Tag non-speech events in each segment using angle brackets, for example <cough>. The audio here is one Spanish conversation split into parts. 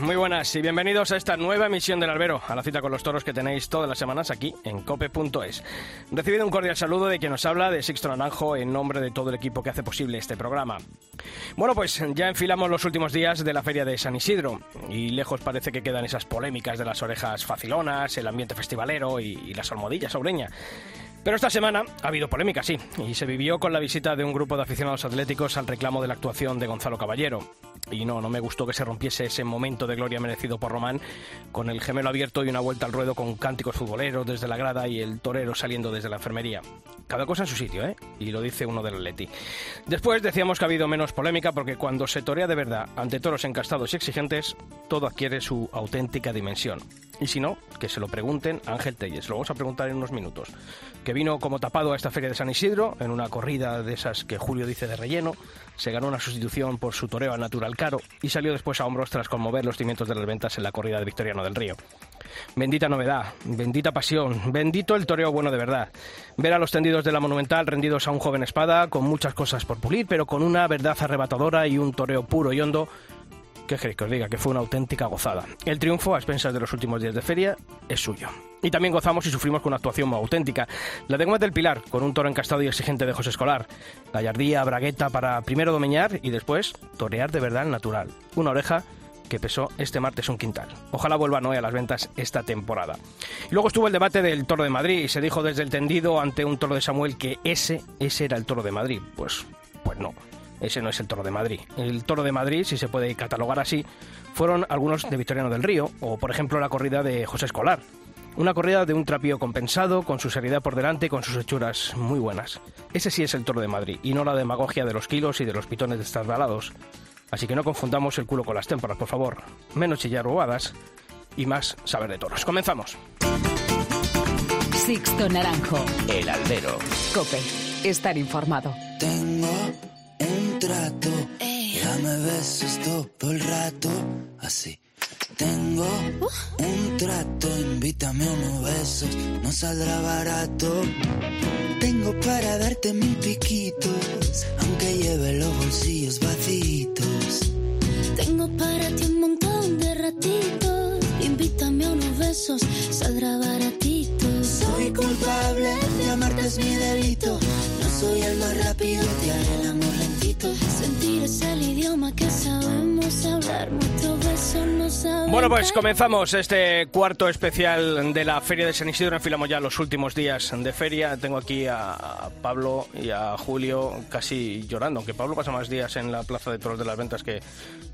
Muy buenas y bienvenidos a esta nueva emisión del Albero, a la cita con los toros que tenéis todas las semanas aquí en cope.es. Recibido un cordial saludo de quien nos habla, de Sixto Naranjo, en nombre de todo el equipo que hace posible este programa. Bueno, pues ya enfilamos los últimos días de la feria de San Isidro y lejos parece que quedan esas polémicas de las orejas facilonas, el ambiente festivalero y, y las almohadillas sobreña. Pero esta semana ha habido polémica, sí, y se vivió con la visita de un grupo de aficionados atléticos al reclamo de la actuación de Gonzalo Caballero. Y no, no me gustó que se rompiese ese momento de gloria merecido por Román, con el gemelo abierto y una vuelta al ruedo con cánticos futboleros desde la grada y el torero saliendo desde la enfermería. Cada cosa en su sitio, ¿eh? Y lo dice uno del Atleti. Después decíamos que ha habido menos polémica porque cuando se torea de verdad ante toros encastados y exigentes, todo adquiere su auténtica dimensión. Y si no, que se lo pregunten a Ángel Telles. Lo vamos a preguntar en unos minutos. Que vino como tapado a esta feria de San Isidro, en una corrida de esas que Julio dice de relleno, se ganó una sustitución por su toreo a natural caro y salió después a hombros tras conmover los cimientos de las ventas en la corrida de Victoriano del Río. Bendita novedad, bendita pasión, bendito el toreo bueno de verdad. Ver a los tendidos de la Monumental rendidos a un joven espada, con muchas cosas por pulir, pero con una verdad arrebatadora y un toreo puro y hondo ¿Qué queréis que os diga? Que fue una auténtica gozada. El triunfo, a expensas de los últimos días de feria, es suyo. Y también gozamos y sufrimos con una actuación muy auténtica. La de Gómez del Pilar, con un toro encastado y exigente de José Escolar. Gallardía, bragueta para primero domeñar y después torear de verdad el natural. Una oreja que pesó este martes un quintal. Ojalá vuelva Noé a las ventas esta temporada. Y luego estuvo el debate del toro de Madrid y se dijo desde el tendido ante un toro de Samuel que ese, ese era el toro de Madrid. Pues, pues no ese no es el toro de Madrid. El toro de Madrid, si se puede catalogar así, fueron algunos de Victoriano del Río, o por ejemplo la corrida de José Escolar. Una corrida de un trapío compensado, con su seriedad por delante y con sus hechuras muy buenas. Ese sí es el toro de Madrid, y no la demagogia de los kilos y de los pitones destarvalados. Así que no confundamos el culo con las témporas, por favor. Menos chillar bobadas y más saber de toros. Comenzamos. Sixto Naranjo. El albero. Cope. Estar informado. Tengo trato, dame besos todo el rato, así. Tengo un trato, invítame a unos besos, no saldrá barato. Tengo para darte mil piquitos, aunque lleve los bolsillos vacíos. Tengo para ti un montón de ratitos, invítame a unos besos, saldrá baratito. Soy culpable de amarte es mi delito, soy el más rápido, te haré el amor lentito. Sentir es el idioma que sabemos hablar, nuestro beso no sabe. Bueno, pues comenzamos este cuarto especial de la Feria de San Isidro. Enfilamos ya los últimos días de feria. Tengo aquí a Pablo y a Julio casi llorando, aunque Pablo pasa más días en la Plaza de Toros de las Ventas que,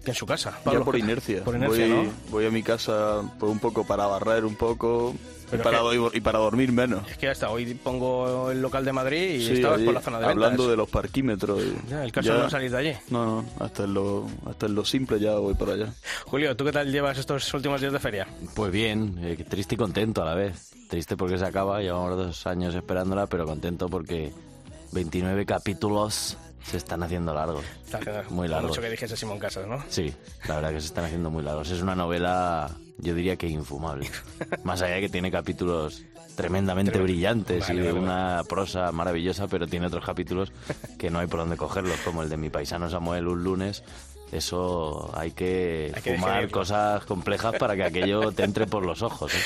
que en su casa. Pablo, Ya por inercia. <laughs> Por inercia, voy, ¿no? voy a mi casa por un poco para barrer un poco y para, y para dormir menos. Es que ya está, hoy pongo el local de Madrid y Sí, estabas allí, por la zona de ventas. Hablando de los parquímetros. y Ya, el caso de no salir de allí. No, no, hasta en, lo, hasta en lo simple ya voy para allá. Julio, ¿tú qué tal llevas estos últimos días de feria? Pues bien, eh, triste y contento a la vez. Triste porque se acaba, llevamos dos años esperándola, pero contento porque 29 capítulos se están haciendo largos. Está Muy largos. Mucho que dijese Simón Casas, ¿no? Sí, la verdad que se están haciendo muy largos. Es una novela, yo diría que infumable. <laughs> Más allá de que tiene capítulos tremendamente Tremendo. brillantes Vale, y de vale, vale. una prosa maravillosa, pero tiene otros capítulos que no hay por dónde cogerlos, como el de mi paisano Samuel un lunes. Eso hay que, Hay que fumar cosas complejas para que aquello <laughs> te entre por los ojos. ¿eh?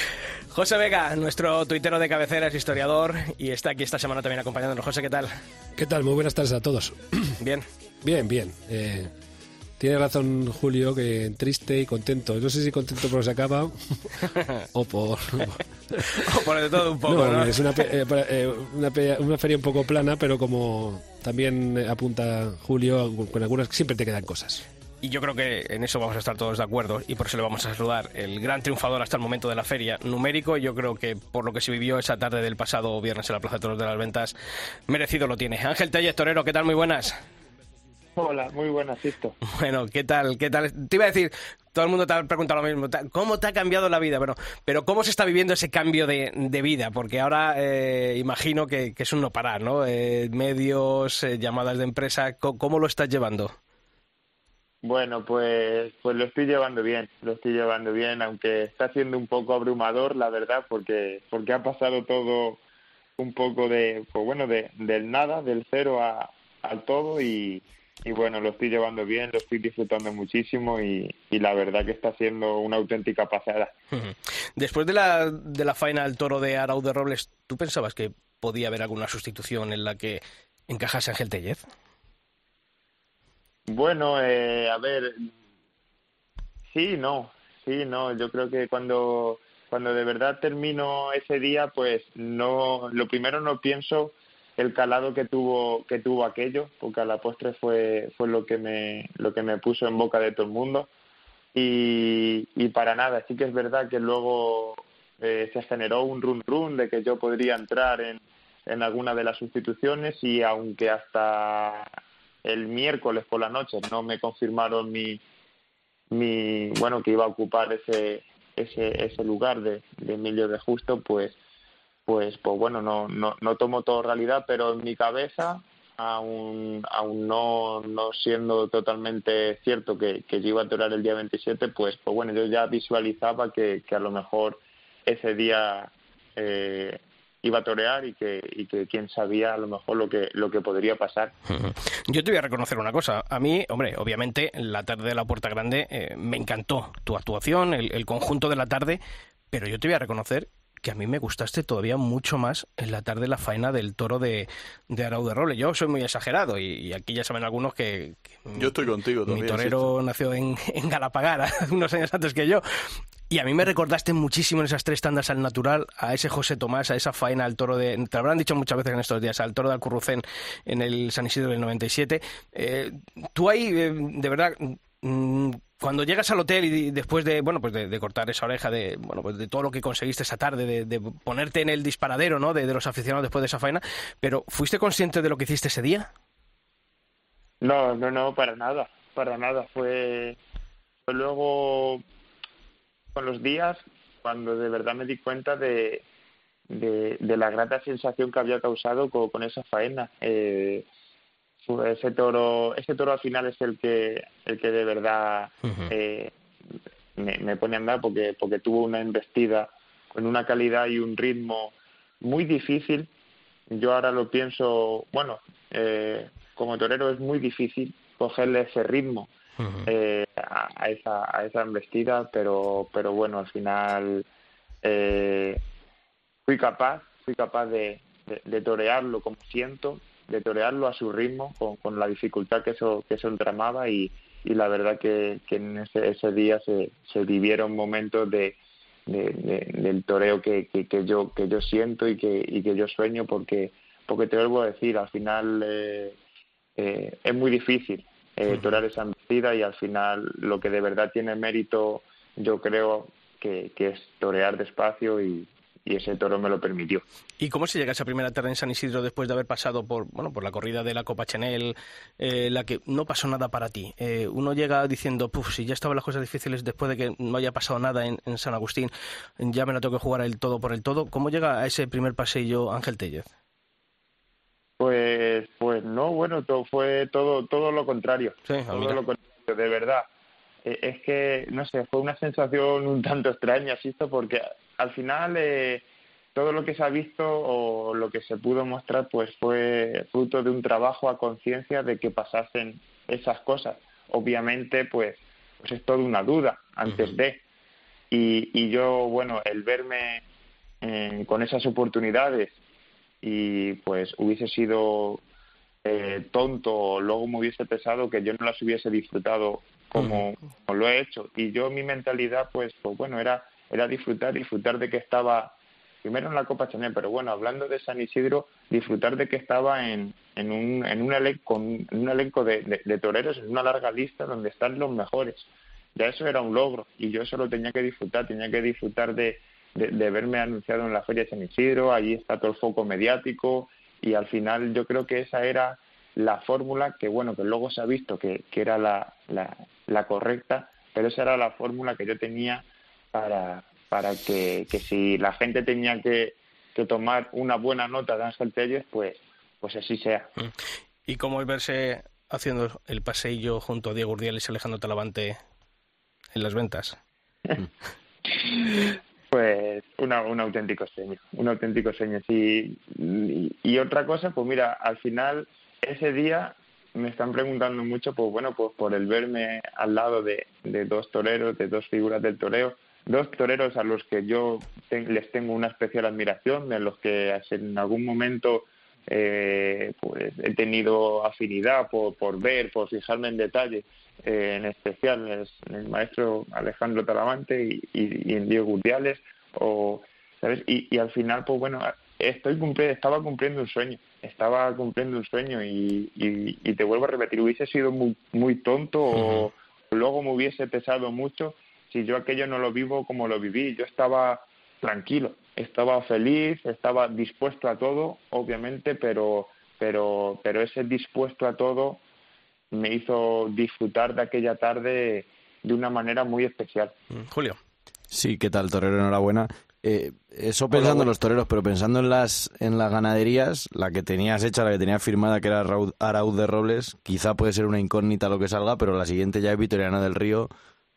José Vega, nuestro tuitero de cabecera, es historiador y está aquí esta semana también acompañándonos. José, ¿qué tal? ¿Qué tal? Muy buenas tardes a todos. <clears throat> Bien. Bien, bien. Eh, tiene razón Julio que triste y contento. No sé si contento porque se acaba <laughs> o por... O por de todo un poco, no, ¿no? es una, eh, eh, una, feria un poco plana, pero como también apunta Julio, con algunas siempre te quedan cosas. Y yo creo que en eso vamos a estar todos de acuerdo y por eso le vamos a saludar. El gran triunfador hasta el momento de la feria, numérico, yo creo que por lo que se vivió esa tarde del pasado viernes en la Plaza de Toros de las Ventas, merecido lo tiene. Ángel Tellez, torero, ¿qué tal? Muy buenas. Hola, muy buenas, Sisto. Bueno, ¿qué tal? ¿Qué tal? Te iba a decir, todo el mundo te ha preguntado lo mismo. ¿Cómo te ha cambiado la vida? Bueno, pero ¿cómo se está viviendo ese cambio de, vida? Porque ahora eh, imagino que, es un no parar, ¿no? Eh, medios, eh, llamadas de empresa, ¿cómo, lo estás llevando? Bueno, pues, pues lo estoy llevando bien, lo estoy llevando bien, aunque está siendo un poco abrumador, la verdad, porque, porque ha pasado todo un poco de, pues bueno, de, del nada, del cero a, al todo y, y bueno, lo estoy llevando bien, lo estoy disfrutando muchísimo y, la verdad que está siendo una auténtica pasada. Después de la, de la faena del toro de Arau de Robles, ¿tú pensabas que podía haber alguna sustitución en la que encajase Ángel Tellez? Bueno, eh, a ver, sí, no, sí, no, yo creo que cuando, cuando de verdad termino ese día, pues no, lo primero no pienso el calado que tuvo que tuvo aquello porque a la postre fue fue lo que me lo que me puso en boca de todo el mundo. Y, y para nada sí que es verdad que luego eh, se generó un run run de que yo podría entrar en, en alguna de las sustituciones y aunque hasta el miércoles por la noche no me confirmaron mi mi bueno que iba a ocupar ese ese ese lugar de, de Emilio de Justo pues pues, pues bueno, no, no, no tomo todo realidad, pero en mi cabeza, aún, aún no, no siendo totalmente cierto que, que yo iba a torear el día 27, pues, pues bueno, yo ya visualizaba que, que a lo mejor ese día eh, iba a torear y que, y que quién sabía a lo mejor lo que, lo que podría pasar. <laughs> Yo te voy a reconocer una cosa. A mí, hombre, obviamente, la tarde de la Puerta Grande eh, me encantó tu actuación, el, el conjunto de la tarde, pero yo te voy a reconocer que a mí me gustaste todavía mucho más en la tarde la faena del toro de, de Arau de Roble. Yo soy muy exagerado y, aquí ya saben algunos que... yo estoy contigo también. Mi torero nació en, <laughs> en Galapagara <laughs> unos años antes que yo. Y a mí me recordaste muchísimo en esas tres tandas al natural, a ese José Tomás, a esa faena al toro de... Te lo habrán dicho muchas veces en estos días, al toro de Alcurrucén en el San Isidro del 97. Eh, tú ahí, eh, de verdad, mm, cuando llegas al hotel y después de bueno pues de, cortar esa oreja de bueno pues de todo lo que conseguiste esa tarde de, ponerte en el disparadero no de, los aficionados después de esa faena pero fuiste consciente de lo que hiciste ese día no no no para nada para nada. Fue, fue luego con los días cuando de verdad me di cuenta de de, la grata sensación que había causado con, con esa faena. Eh, ese toro ese toro al final es el que el que de verdad eh, me, pone a andar porque porque tuvo una embestida con una calidad y un ritmo muy difícil. Yo ahora lo pienso bueno eh, como torero es muy difícil cogerle ese ritmo eh, a, esa a esa embestida pero pero bueno al final fui capaz fui capaz de, de torearlo como siento de torearlo a su ritmo, con, con la dificultad que eso, que eso entramaba y, y la verdad que, que en ese, ese día se, se vivieron momentos de, de, del toreo que, que, que, yo que yo siento y que, y que yo sueño porque porque te vuelvo a decir al final eh, eh, es muy difícil eh, torear esa embestida y al final lo que de verdad tiene mérito yo creo que, que es torear despacio y, y ese toro me lo permitió. ¿Y cómo se llega a esa primera tarde en San Isidro después de haber pasado por bueno por la corrida de la Copa Chanel, eh, la que no pasó nada para ti? Eh, uno llega diciendo, puf, si ya estaban las cosas difíciles después de que no haya pasado nada en, San Agustín, ya me la tengo que jugar el todo por el todo. ¿Cómo llega a ese primer pasillo Ángel Tellez? Pues, pues no, bueno, todo, fue todo, todo lo contrario. Sí, todo lo contrario, de verdad. Eh, es que, no sé, fue una sensación un tanto extraña, esto porque al final eh, todo lo que se ha visto o lo que se pudo mostrar pues fue fruto de un trabajo a conciencia de que pasasen esas cosas. Obviamente pues, pues es toda una duda antes de. Y, y yo, bueno, el verme eh, con esas oportunidades y pues hubiese sido eh, tonto luego me hubiese pesado que yo no las hubiese disfrutado como, como, lo he hecho. Y yo mi mentalidad pues, pues bueno, era era disfrutar, disfrutar de que estaba primero en la Copa Chanel, pero bueno, hablando de San Isidro, disfrutar de que estaba en, en, un, en un elenco, en un elenco de, de, toreros, en una larga lista donde están los mejores. Ya eso era un logro y yo eso lo tenía que disfrutar, tenía que disfrutar de, de, verme anunciado en la Feria de San Isidro, allí está todo el foco mediático y al final yo creo que esa era la fórmula que bueno, que luego se ha visto que, que era la, la, la correcta pero esa era la fórmula que yo tenía para, para que, que si la gente tenía que, que tomar una buena nota de Ángel Telles, pues, pues así sea. ¿Y cómo es verse haciendo el paseillo junto a Diego Urdiales y Alejandro Talavante en las ventas? <laughs> Pues una, un auténtico sueño, un auténtico sueño. Sí. Y, y, otra cosa, pues mira, al final ese día me están preguntando mucho, pues bueno, pues por el verme al lado de, de dos toreros, de dos figuras del toreo, dos toreros a los que yo les tengo una especial admiración, en los que en algún momento eh, pues he tenido afinidad por, por ver, por fijarme en detalle, eh, en especial es el maestro Alejandro Talavante y, y, y en Diego Urdiales, o, ¿sabes? Y, y al final, pues bueno, estoy cumpliendo, estaba cumpliendo un sueño, estaba cumpliendo un sueño y, y, y te vuelvo a repetir, hubiese sido muy, muy tonto uh -huh. o luego me hubiese pesado mucho si yo aquello no lo vivo como lo viví. Yo estaba tranquilo, estaba feliz, estaba dispuesto a todo, obviamente, pero, pero, pero ese dispuesto a todo me hizo disfrutar de aquella tarde de una manera muy especial. Julio. Sí, ¿qué tal, Torero? Enhorabuena. Eh, eso pensando en los toreros, pero pensando en las en las ganaderías, la que tenías hecha, la que tenías firmada, que era Arauz de Robles, quizá puede ser una incógnita lo que salga, pero la siguiente ya es Vitoriana del Río,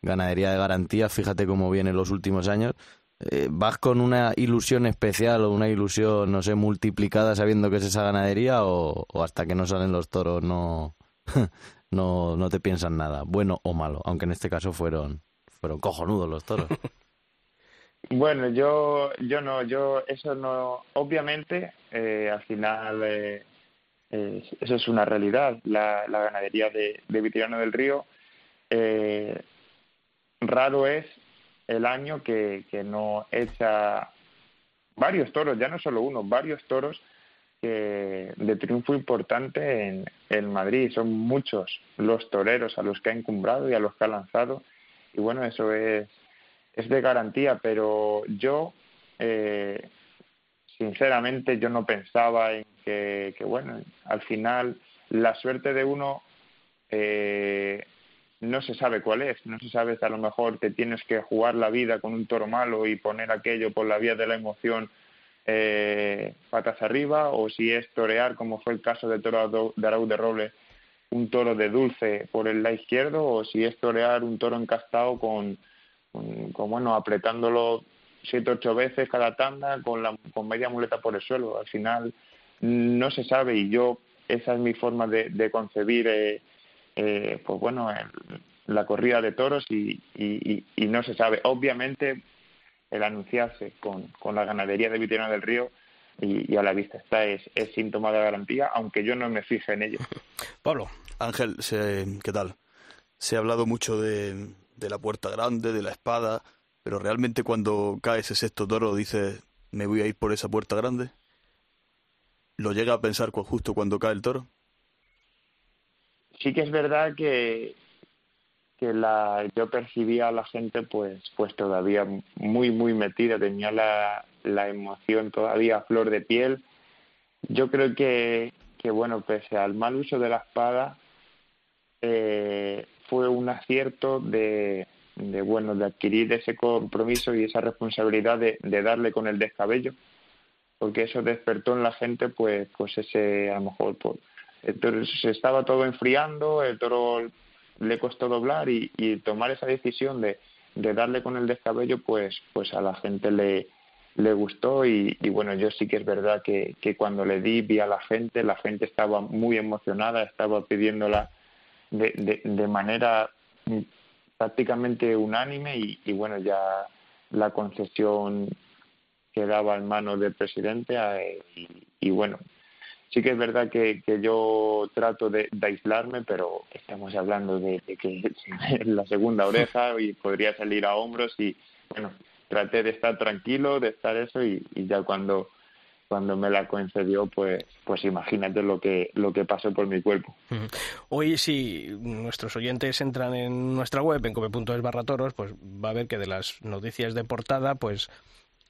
ganadería de garantía, fíjate cómo viene en los últimos años. Eh, ¿Vas con una ilusión especial o una ilusión, no sé, multiplicada sabiendo que es esa ganadería o, o hasta que no salen los toros no, <laughs> no, no te piensan nada, bueno o malo? Aunque en este caso fueron, fueron cojonudos los toros. <laughs> Bueno, yo, yo no, yo eso no, obviamente, eh, al final eh, eso es una realidad. La, ganadería de, de del Río, eh, raro es el año que, que no echa varios toros, ya no solo uno, varios toros que de triunfo importante en, en Madrid. Son muchos los toreros a los que ha encumbrado y a los que ha lanzado. Y bueno, eso es es de garantía, pero yo, eh, sinceramente, yo no pensaba en que, que, bueno, al final la suerte de uno eh, no se sabe cuál es, no se sabe si a lo mejor te tienes que jugar la vida con un toro malo y poner aquello por la vía de la emoción eh, patas arriba, o si es torear, como fue el caso de toro de Araúz de Robles, un toro de dulce por el lado izquierdo, o si es torear un toro encastado con con, bueno apretándolo siete ocho veces cada tanda con la con media muleta por el suelo. Al final no se sabe y yo esa es mi forma de, de concebir eh, eh, pues bueno el, la corrida de toros y, y, y, no se sabe. Obviamente el anunciarse con, con la ganadería de Vitoriana del Río y, a la vista está es, es síntoma de garantía aunque yo no me fije en ello. <laughs> Pablo Ángel qué tal se ha hablado mucho de de la puerta grande, de la espada, pero realmente cuando cae ese sexto toro dices, me voy a ir por esa puerta grande. ¿Lo llega a pensar justo cuando cae el toro? Sí que es verdad que, que la, yo percibía a la gente pues, pues todavía muy, muy metida, tenía la, la emoción todavía a flor de piel. Yo creo que, que bueno, pese al mal uso de la espada, eh, fue un acierto de, de, bueno de adquirir ese compromiso y esa responsabilidad de, darle con el descabello porque eso despertó en la gente pues pues ese a lo mejor pues, se estaba todo enfriando el toro le costó doblar y, tomar esa decisión de, darle con el descabello pues pues a la gente le gustó y, y, bueno, yo sí que es verdad que, que cuando le di vi a la gente, la gente estaba muy emocionada, estaba pidiéndola de, de, de manera prácticamente unánime y, y, bueno, ya la concesión quedaba en manos del presidente eh, y, y, bueno, sí que es verdad que, que yo trato de, de, aislarme, pero estamos hablando de, de que la segunda oreja y podría salir a hombros y bueno, traté de estar tranquilo, de estar eso y, y ya cuando cuando me la concedió, pues, pues imagínate lo que, lo que pasó por mi cuerpo. Hoy, si nuestros oyentes entran en nuestra web, en cope.es barra toros, pues va a ver que de las noticias de portada, pues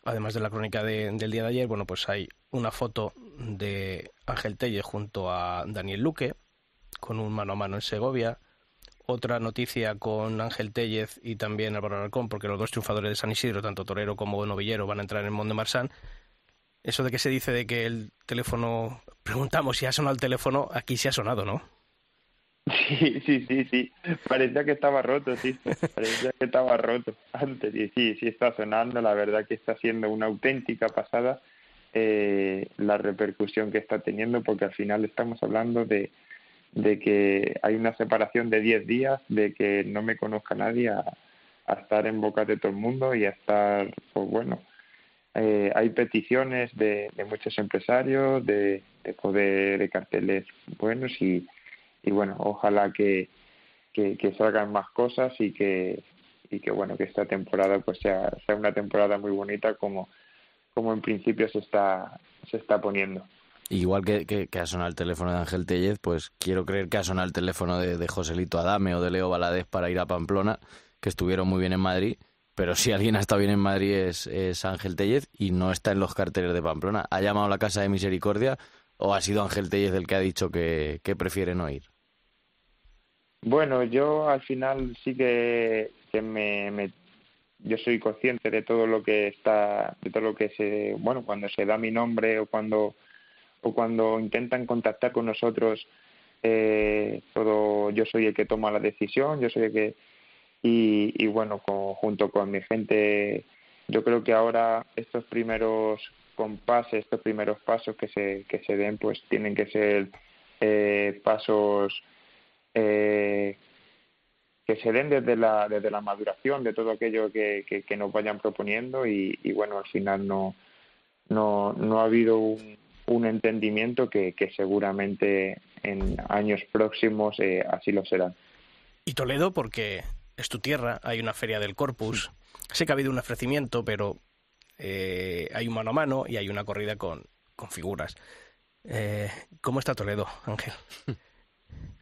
además de la crónica de, del día de ayer, bueno, pues hay una foto de Ángel Telle junto a Daniel Luque, con un mano a mano en Segovia, otra noticia con Ángel Tellez y también Álvaro Alarcón, porque los dos triunfadores de San Isidro, tanto Torero como Novillero, van a entrar en Mont de Marsan. Eso de que se dice de que el teléfono, preguntamos si ha sonado el teléfono, aquí sí ha sonado, ¿no? Sí, sí, sí, sí. Parecía que estaba roto, sí. Parecía que estaba roto antes. Y sí, sí está sonando. La verdad que está siendo una auténtica pasada eh, la repercusión que está teniendo, porque al final estamos hablando de, de que hay una separación de 10 días, de que no me conozca nadie, a, estar en boca de todo el mundo y a estar, pues bueno, eh, hay peticiones de, de muchos empresarios, de, de poder, de carteles buenos y, y bueno, ojalá que, que, salgan más cosas y que, y que bueno, que esta temporada pues sea, sea una temporada muy bonita como, como en principio se está, se está poniendo. Igual que, que, ha sonado el teléfono de Ángel Tellez, pues quiero creer que ha sonado el teléfono de, de Joselito Adame o de Leo Valadez para ir a Pamplona, que estuvieron muy bien en Madrid. Pero si alguien ha estado bien en Madrid es, Ángel Tellez y no está en los carteles de Pamplona. ¿Ha llamado a la Casa de Misericordia o ha sido Ángel Tellez el que ha dicho que, que prefiere no ir? Bueno, yo al final sí que, que me, me, yo soy consciente de todo lo que está, de todo lo que se, bueno, cuando se da mi nombre o cuando o cuando intentan contactar con nosotros, eh, todo, yo soy el que toma la decisión, yo soy el que, y, y bueno, con, junto con mi gente, yo creo que ahora estos primeros compases, estos primeros pasos que se, que se den, pues tienen que ser eh, pasos eh, que se den desde la, desde la maduración de todo aquello que, que, nos vayan proponiendo y, bueno, al final no, no, no ha habido un, un entendimiento que, que, seguramente en años próximos eh, así lo será. Y Toledo, porque es tu tierra, hay una feria del Corpus. Sé que ha habido un ofrecimiento, pero eh, hay un mano a mano y hay una corrida con, con figuras. Eh, ¿Cómo está Toledo, Ángel?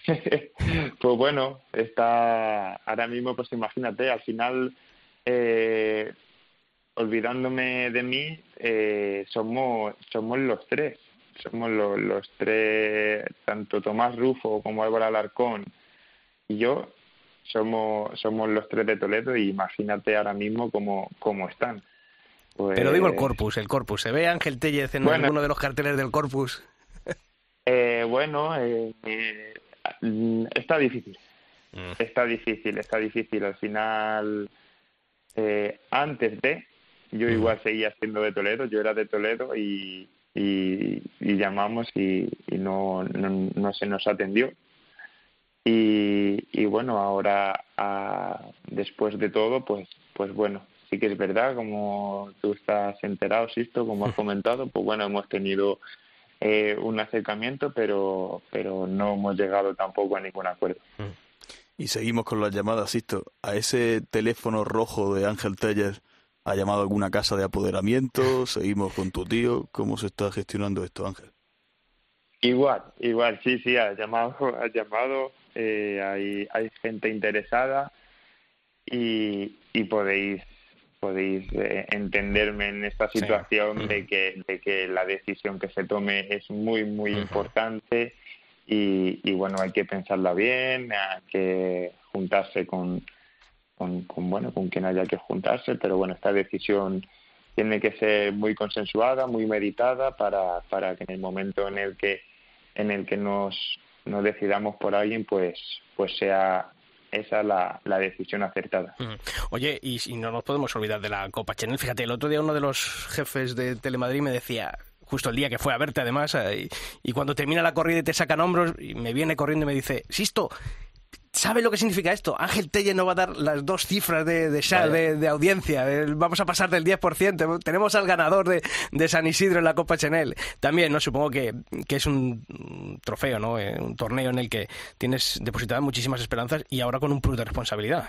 <laughs> pues bueno, está ahora mismo, pues imagínate, al final eh, olvidándome de mí, eh, somos, somos los tres. Somos los, los tres, tanto Tomás Rufo como Álvaro Alarcón y yo, somos, somos los tres de Toledo y imagínate ahora mismo cómo, cómo están. Pues... Pero digo el corpus, el corpus. ¿Se ve Ángel Tellez en bueno, alguno de los carteles del corpus? <laughs> eh, bueno, eh, está difícil. Mm. Está difícil, está difícil. Al final, eh, antes de, yo igual seguía siendo de Toledo, yo era de Toledo y, y, y llamamos y, y no, no, no, se nos atendió. Y, y bueno, ahora a, después de todo, pues, pues bueno, sí que es verdad, como tú estás enterado, Sisto, como has <laughs> comentado, pues bueno, hemos tenido eh, un acercamiento, pero, pero no hemos llegado tampoco a ningún acuerdo. Y seguimos con las llamadas, Sisto. A ese teléfono rojo de Ángel Tellez ¿Ha llamado alguna casa de apoderamiento? <laughs> ¿Seguimos con tu tío? ¿Cómo se está gestionando esto, Ángel? Igual, igual, sí, sí, ha llamado, <laughs> ha llamado, eh, hay, hay gente interesada y, y podéis podéis eh, entenderme en esta situación sí. de que de que la decisión que se tome es muy muy uh -huh. importante y, y bueno hay que pensarla bien hay que juntarse con con, con, bueno con quien haya que juntarse pero bueno esta decisión tiene que ser muy consensuada muy meditada para para que en el momento en el que en el que nos nos decidamos por alguien pues pues sea esa la, la decisión acertada. Oye, y, no nos podemos olvidar de la Copa Chanel. Fíjate, el otro día uno de los jefes de Telemadrid me decía, justo el día que fue a verte además, y, y cuando termina la corrida y te sacan hombros, y me viene corriendo y me dice, Sisto, ¿Sabe lo que significa esto? Ángel Telle no va a dar las dos cifras de, de, de, de audiencia. Vamos a pasar del 10%. Tenemos al ganador de, de, San Isidro en la Copa Chanel. También, ¿no? Supongo que, que es un, trofeo, ¿no? Eh, un torneo en el que tienes depositadas muchísimas esperanzas y ahora con un plus de responsabilidad.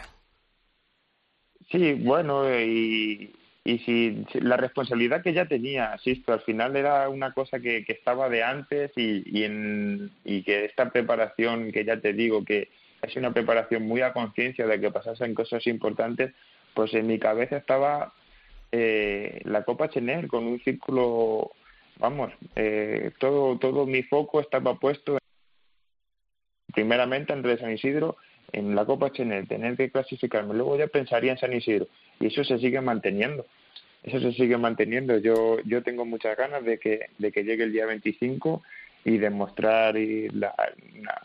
Sí, bueno, y, y si, si, la responsabilidad que ya tenía, asisto, al final era una cosa que, que estaba de antes y, y, en, y que esta preparación que ya te digo que sido una preparación muy a conciencia de que pasasen cosas importantes, pues en mi cabeza estaba eh, la Copa Chener con un círculo, vamos, eh, todo, todo mi foco estaba puesto primeramente en San Isidro en la Copa Chenel, tener que clasificarme, luego ya pensaría en San Isidro y eso se sigue manteniendo. Eso se sigue manteniendo. Yo yo tengo muchas ganas de que de que llegue el día 25 y demostrar y la,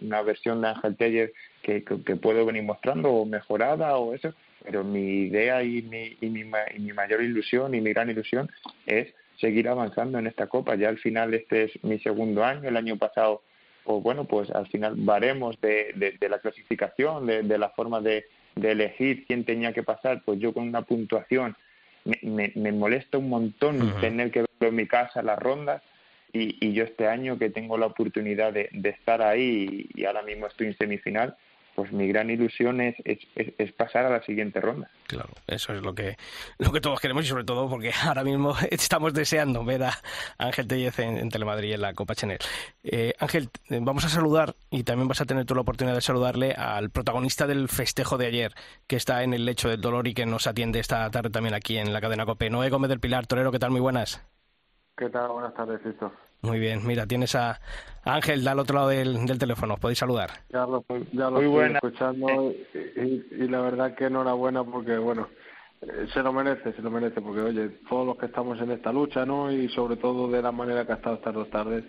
una, versión de Ángel Teller que, que, puedo venir mostrando o mejorada o eso, pero mi idea y mi, y mi, y mi mayor ilusión y mi gran ilusión es seguir avanzando en esta copa. Ya al final este es mi segundo año, el año pasado, pues bueno, pues al final varemos de, de, la clasificación, de, de la forma de, de elegir quién tenía que pasar, pues yo con una puntuación me, me, molesta un montón tener que verlo en mi casa las rondas y, y, yo este año que tengo la oportunidad de, de estar ahí y, ahora mismo estoy en semifinal, pues mi gran ilusión es, es, pasar a la siguiente ronda. Claro, eso es lo que, lo que todos queremos y sobre todo porque <laughs> ahora mismo estamos deseando ver a Ángel Tellez en, Telemadrid en la Copa Chanel. Eh, Ángel, eh, vamos a saludar y también vas a tener tú la oportunidad de saludarle al protagonista del festejo de ayer, que está en el lecho del dolor y que nos atiende esta tarde también aquí en la cadena COPE. Noé Gómez del Pilar, Torero, ¿qué tal? Muy buenas. ¿Qué tal? Buenas tardes, Cristo. Muy bien, mira, tienes a Ángel al otro lado del, del teléfono, podéis saludar. Ya lo, ya lo estoy escuchando y, la verdad que enhorabuena porque, bueno, eh, se lo merece, se lo merece, porque, oye, todos los que estamos en esta lucha, ¿no? Y sobre todo de la manera que ha estado estas dos tardes,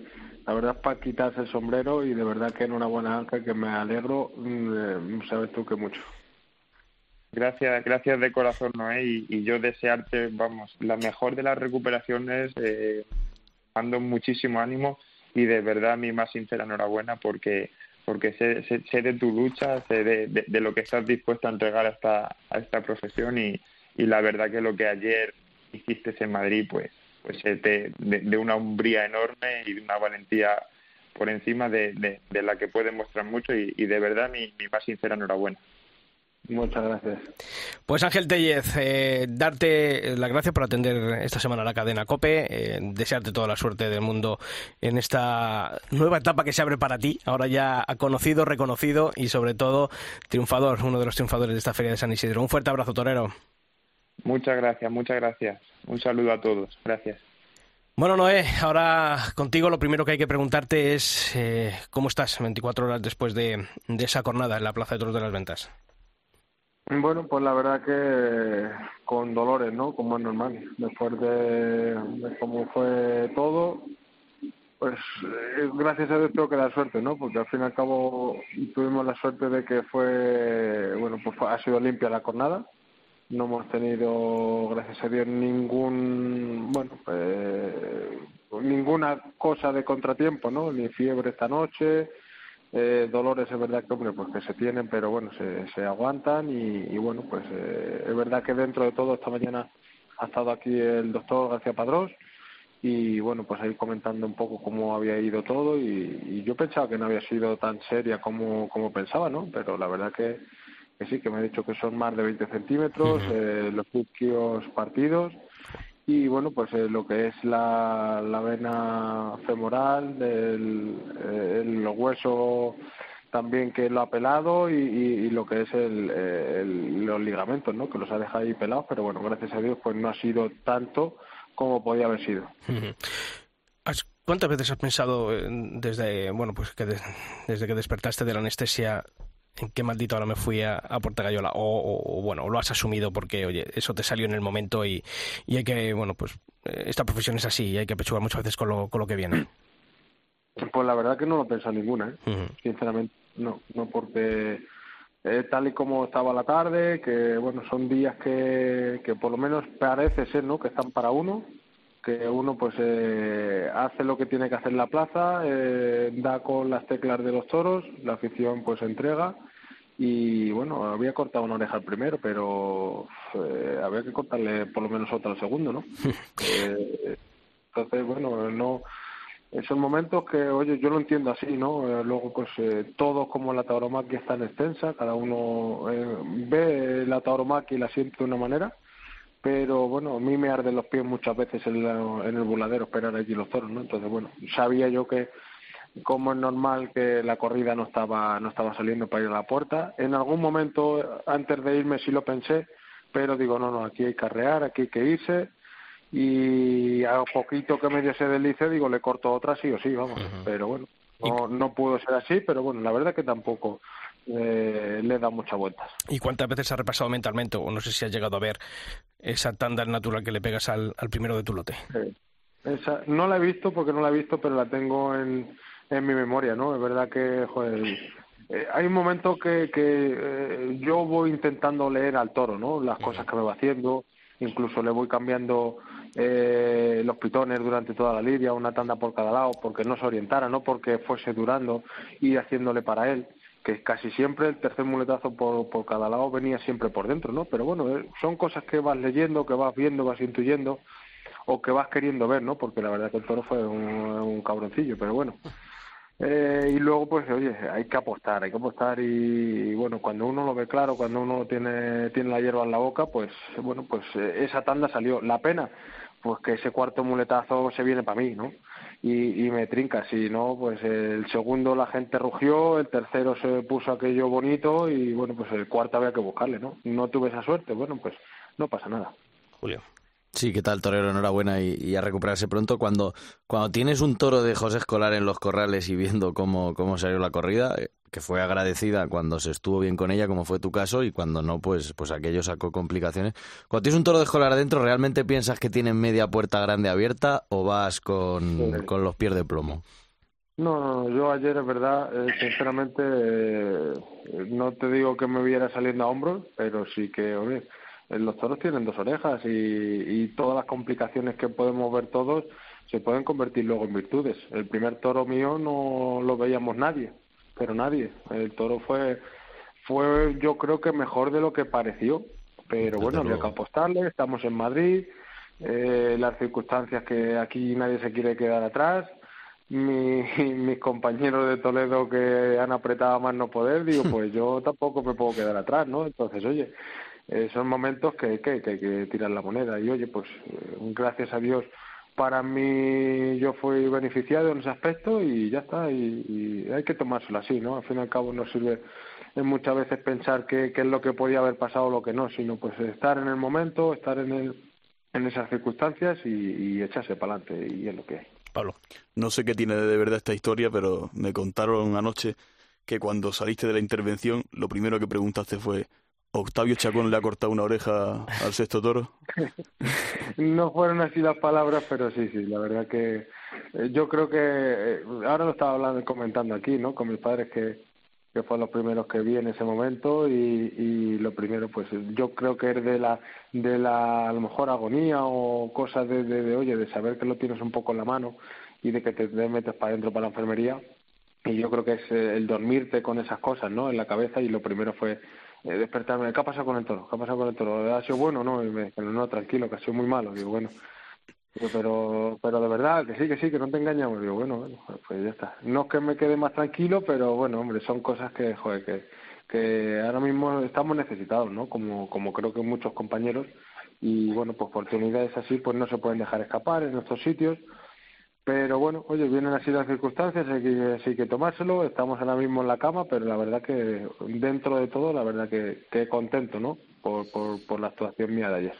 la verdad es para quitarse el sombrero y de verdad que enhorabuena, Ángel, que me alegro, mm, eh, sabes tú que mucho. Gracias, gracias de corazón, Noé, y, y yo desearte, vamos, la mejor de las recuperaciones. Eh, mando muchísimo ánimo y de verdad mi más sincera enhorabuena porque porque sé, sé, de tu lucha, sé de, de, lo que estás dispuesto a entregar a esta, a esta profesión y, y la verdad que lo que ayer hiciste en Madrid pues pues de, de, una umbría enorme y de una valentía por encima de, de, la que puede mostrar mucho y, y de verdad mi, mi más sincera enhorabuena. Muchas gracias. Pues Ángel Tellez, eh, darte las gracias por atender esta semana la cadena COPE, eh, desearte toda la suerte del mundo en esta nueva etapa que se abre para ti, ahora ya conocido, reconocido y sobre todo triunfador, uno de los triunfadores de esta Feria de San Isidro. Un fuerte abrazo, Torero. Muchas gracias, muchas gracias. Un saludo a todos. Gracias. Bueno, Noé, ahora contigo lo primero que hay que preguntarte es eh, cómo estás 24 horas después de, de esa jornada en la Plaza de Toros de las Ventas. Bueno, pues la verdad que con dolores, ¿no? Como es normal. Después de, cómo fue todo, pues eh, gracias a Dios tengo que dar suerte, ¿no? Porque al fin y al cabo tuvimos la suerte de que fue, bueno, pues ha sido limpia la jornada. No hemos tenido, gracias a Dios, ningún, bueno, eh, ninguna cosa de contratiempo, ¿no? Ni fiebre esta noche, eh, dolores es verdad que hombre pues que se tienen pero bueno se, se aguantan y, bueno pues eh, es verdad que dentro de todo esta mañana ha estado aquí el doctor García Padrós y bueno pues ahí comentando un poco cómo había ido todo y, yo pensaba que no había sido tan seria como, como pensaba no pero la verdad que, que sí que me ha dicho que son más de 20 centímetros eh, los isquios partidos y bueno pues eh, lo que es la, la vena femoral del el, hueso también que lo ha pelado y, y, lo que es el, el, los ligamentos no que los ha dejado ahí pelados pero bueno gracias a Dios pues no ha sido tanto como podía haber sido. ¿Cuántas veces has pensado eh, desde bueno pues que desde que despertaste de la anestesia en qué maldito ahora me fui a, a Portagallola o, o, bueno, lo has asumido porque, oye, eso te salió en el momento y, y hay que, bueno, pues eh, esta profesión es así y hay que pechugar muchas veces con lo, con lo que viene. <clears throat> Pues la verdad que no lo pensado ninguna, ¿eh? sinceramente, no, no porque eh, tal y como estaba la tarde, que bueno, son días que, que por lo menos parece ser, ¿no? Que están para uno, que uno pues eh, hace lo que tiene que hacer en la plaza, eh, da con las teclas de los toros, la afición pues entrega y bueno, había cortado una oreja al primero, pero eh, había que cortarle por lo menos otra al segundo, ¿no? <laughs> eh, entonces, bueno, no esos momentos que, oye, yo lo entiendo así, ¿no? luego, pues todos como la tauromaquia es tan extensa, cada uno ve la tauromaquia y la siente de una manera, pero bueno, a mí me arden los pies muchas veces en, en el voladero esperar allí los toros, ¿no? Entonces, bueno, sabía yo que como es normal que la corrida no estaba no estaba saliendo para ir a la puerta. En algún momento antes de irme sí lo pensé, pero digo, no, no, aquí hay que arrear, aquí hay que irse y a poquito que me se delice digo, le corto otra sí o sí, vamos, pero bueno, no, no pudo ser así, pero bueno, la verdad que tampoco eh, le da muchas vueltas. ¿Y cuántas veces has repasado mentalmente, o no sé si has llegado a ver esa tanda natural que le pegas al, al primero de tu lote? Esa, no la he visto porque no la he visto, pero la tengo en, en mi memoria, ¿no? Es verdad que, joder, eh, hay un momento que, que eh, yo voy intentando leer al toro, ¿no? Las cosas que me va haciendo, incluso le voy cambiando eh, los pitones durante toda la lidia, una tanda por cada lado, porque no se orientara, no porque fuese durando y haciéndole para él, que casi siempre el tercer muletazo por, por cada lado venía siempre por dentro, ¿no? Pero bueno, eh, son cosas que vas leyendo, que vas viendo, vas intuyendo o que vas queriendo ver, ¿no? Porque la verdad que el toro fue un, cabroncillo, pero bueno. Eh, y luego, pues, oye, hay que apostar, hay que apostar y, y, bueno, cuando uno lo ve claro, cuando uno tiene, tiene la hierba en la boca, pues, bueno, pues eh, esa tanda salió. La pena, pues que ese cuarto muletazo se viene para mí, ¿no? Y, y me trinca, si no, pues el segundo la gente rugió, el tercero se puso aquello bonito y, bueno, pues el cuarto había que buscarle, ¿no? No tuve esa suerte, bueno, pues no pasa nada. Julio. Sí, ¿qué tal, torero? Enhorabuena y, y, a recuperarse pronto. Cuando, cuando tienes un toro de José Escolar en los corrales y viendo cómo, cómo salió la corrida, eh, que fue agradecida cuando se estuvo bien con ella, como fue tu caso, y cuando no, pues, pues aquello sacó complicaciones. Cuando tienes un toro de Escolar adentro, ¿realmente piensas que tiene media puerta grande abierta o vas con, sí. con los pies de plomo? No, no, yo ayer es verdad, eh, sinceramente, eh, no te digo que me viera saliendo a hombros, pero sí que, oye, los toros tienen dos orejas y, y, todas las complicaciones que podemos ver todos se pueden convertir luego en virtudes. El primer toro mío no lo veíamos nadie, pero nadie. El toro fue, fue yo creo que mejor de lo que pareció, pero bueno, había que apostarle, estamos en Madrid, eh, las circunstancias que aquí nadie se quiere quedar atrás. Mi, <laughs> mis compañeros de Toledo que han apretado más no poder, digo, <laughs> pues yo tampoco me puedo quedar atrás, ¿no? Entonces, oye, eh, son momentos que, que, que, hay que tirar la moneda. Y oye, pues eh, gracias a Dios para mí yo fui beneficiado en ese aspecto y ya está. Y, hay que tomárselo así, ¿no? Al fin y al cabo no sirve muchas veces pensar qué, qué es lo que podía haber pasado o lo que no, sino pues estar en el momento, estar en, el, en esas circunstancias y, y echarse para adelante. Y es lo que hay. Pablo. No sé qué tiene de verdad esta historia, pero me contaron anoche que cuando saliste de la intervención, lo primero que preguntaste fue Octavio Chacón le ha cortado una oreja al sexto toro. <laughs> no fueron así las palabras, pero sí, sí, la verdad que eh, yo creo que eh, ahora lo estaba hablando comentando aquí, ¿no? Con mis padres que que fueron los primeros que vi en ese momento y, y lo primero pues yo creo que es de la de la a lo mejor agonía o cosas de, de, de oye de saber que lo tienes un poco en la mano y de que te, te metes para adentro para la enfermería y yo creo que es el dormirte con esas cosas no en la cabeza y lo primero fue eh, despertarme, ¿qué ha pasado con el toro? ¿Qué ha pasado con el toro? ¿Ha sido bueno no? Y me dijeron, no, tranquilo, que ha sido muy malo. Digo, bueno, pero pero de verdad, que sí, que sí, que no te engañamos. Digo, bueno, bueno, pues ya está. No es que me quede más tranquilo, pero bueno, hombre, son cosas que, joder, que, que ahora mismo estamos necesitados, ¿no? Como, como creo que muchos compañeros. Y bueno, pues oportunidades así, pues no se pueden dejar escapar en estos sitios. Pero bueno, oye, vienen así las circunstancias, hay que, hay que tomárselo, estamos ahora mismo en la cama, pero la verdad que dentro de todo, la verdad que, que contento, ¿no? Por, por, por, la actuación mía de ayer.